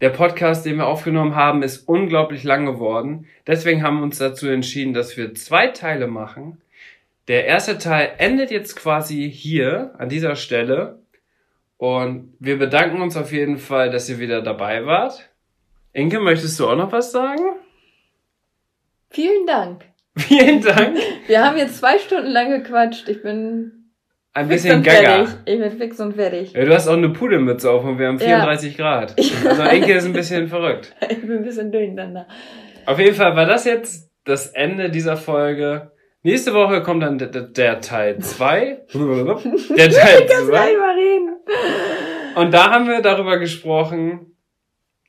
Der Podcast, den wir aufgenommen haben, ist unglaublich lang geworden. Deswegen haben wir uns dazu entschieden, dass wir zwei Teile machen. Der erste Teil endet jetzt quasi hier, an dieser Stelle. Und wir bedanken uns auf jeden Fall, dass ihr wieder dabei wart. Inke, möchtest du auch noch was sagen?
Vielen Dank.
Vielen Dank.
Wir haben jetzt zwei Stunden lang gequatscht. Ich bin
ein bisschen gaga.
Fertig. Ich bin fix und fertig.
Ja, du hast auch eine Pudelmütze auf und wir haben 34 ja. Grad. (laughs) Also Inke ist ein bisschen verrückt. (laughs)
Ich bin ein bisschen durcheinander.
Auf jeden Fall war das jetzt das Ende dieser Folge. Nächste Woche kommt dann der, der Teil 2. (laughs) der Teil 2. Und da haben wir darüber gesprochen,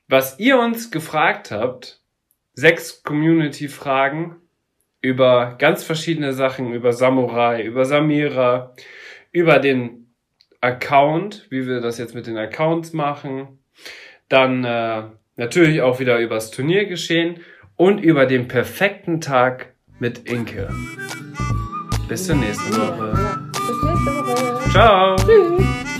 was ihr uns gefragt habt. Sechs Community-Fragen über ganz verschiedene Sachen, über Samurai, über Samira, über den Account, wie wir das jetzt mit den Accounts machen. Dann äh, natürlich auch wieder über das Turniergeschehen und über den perfekten Tag mit Inke. Bis zur nächsten Woche.
Bis nächste Woche.
Ciao.
Tschüss.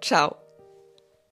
ciao.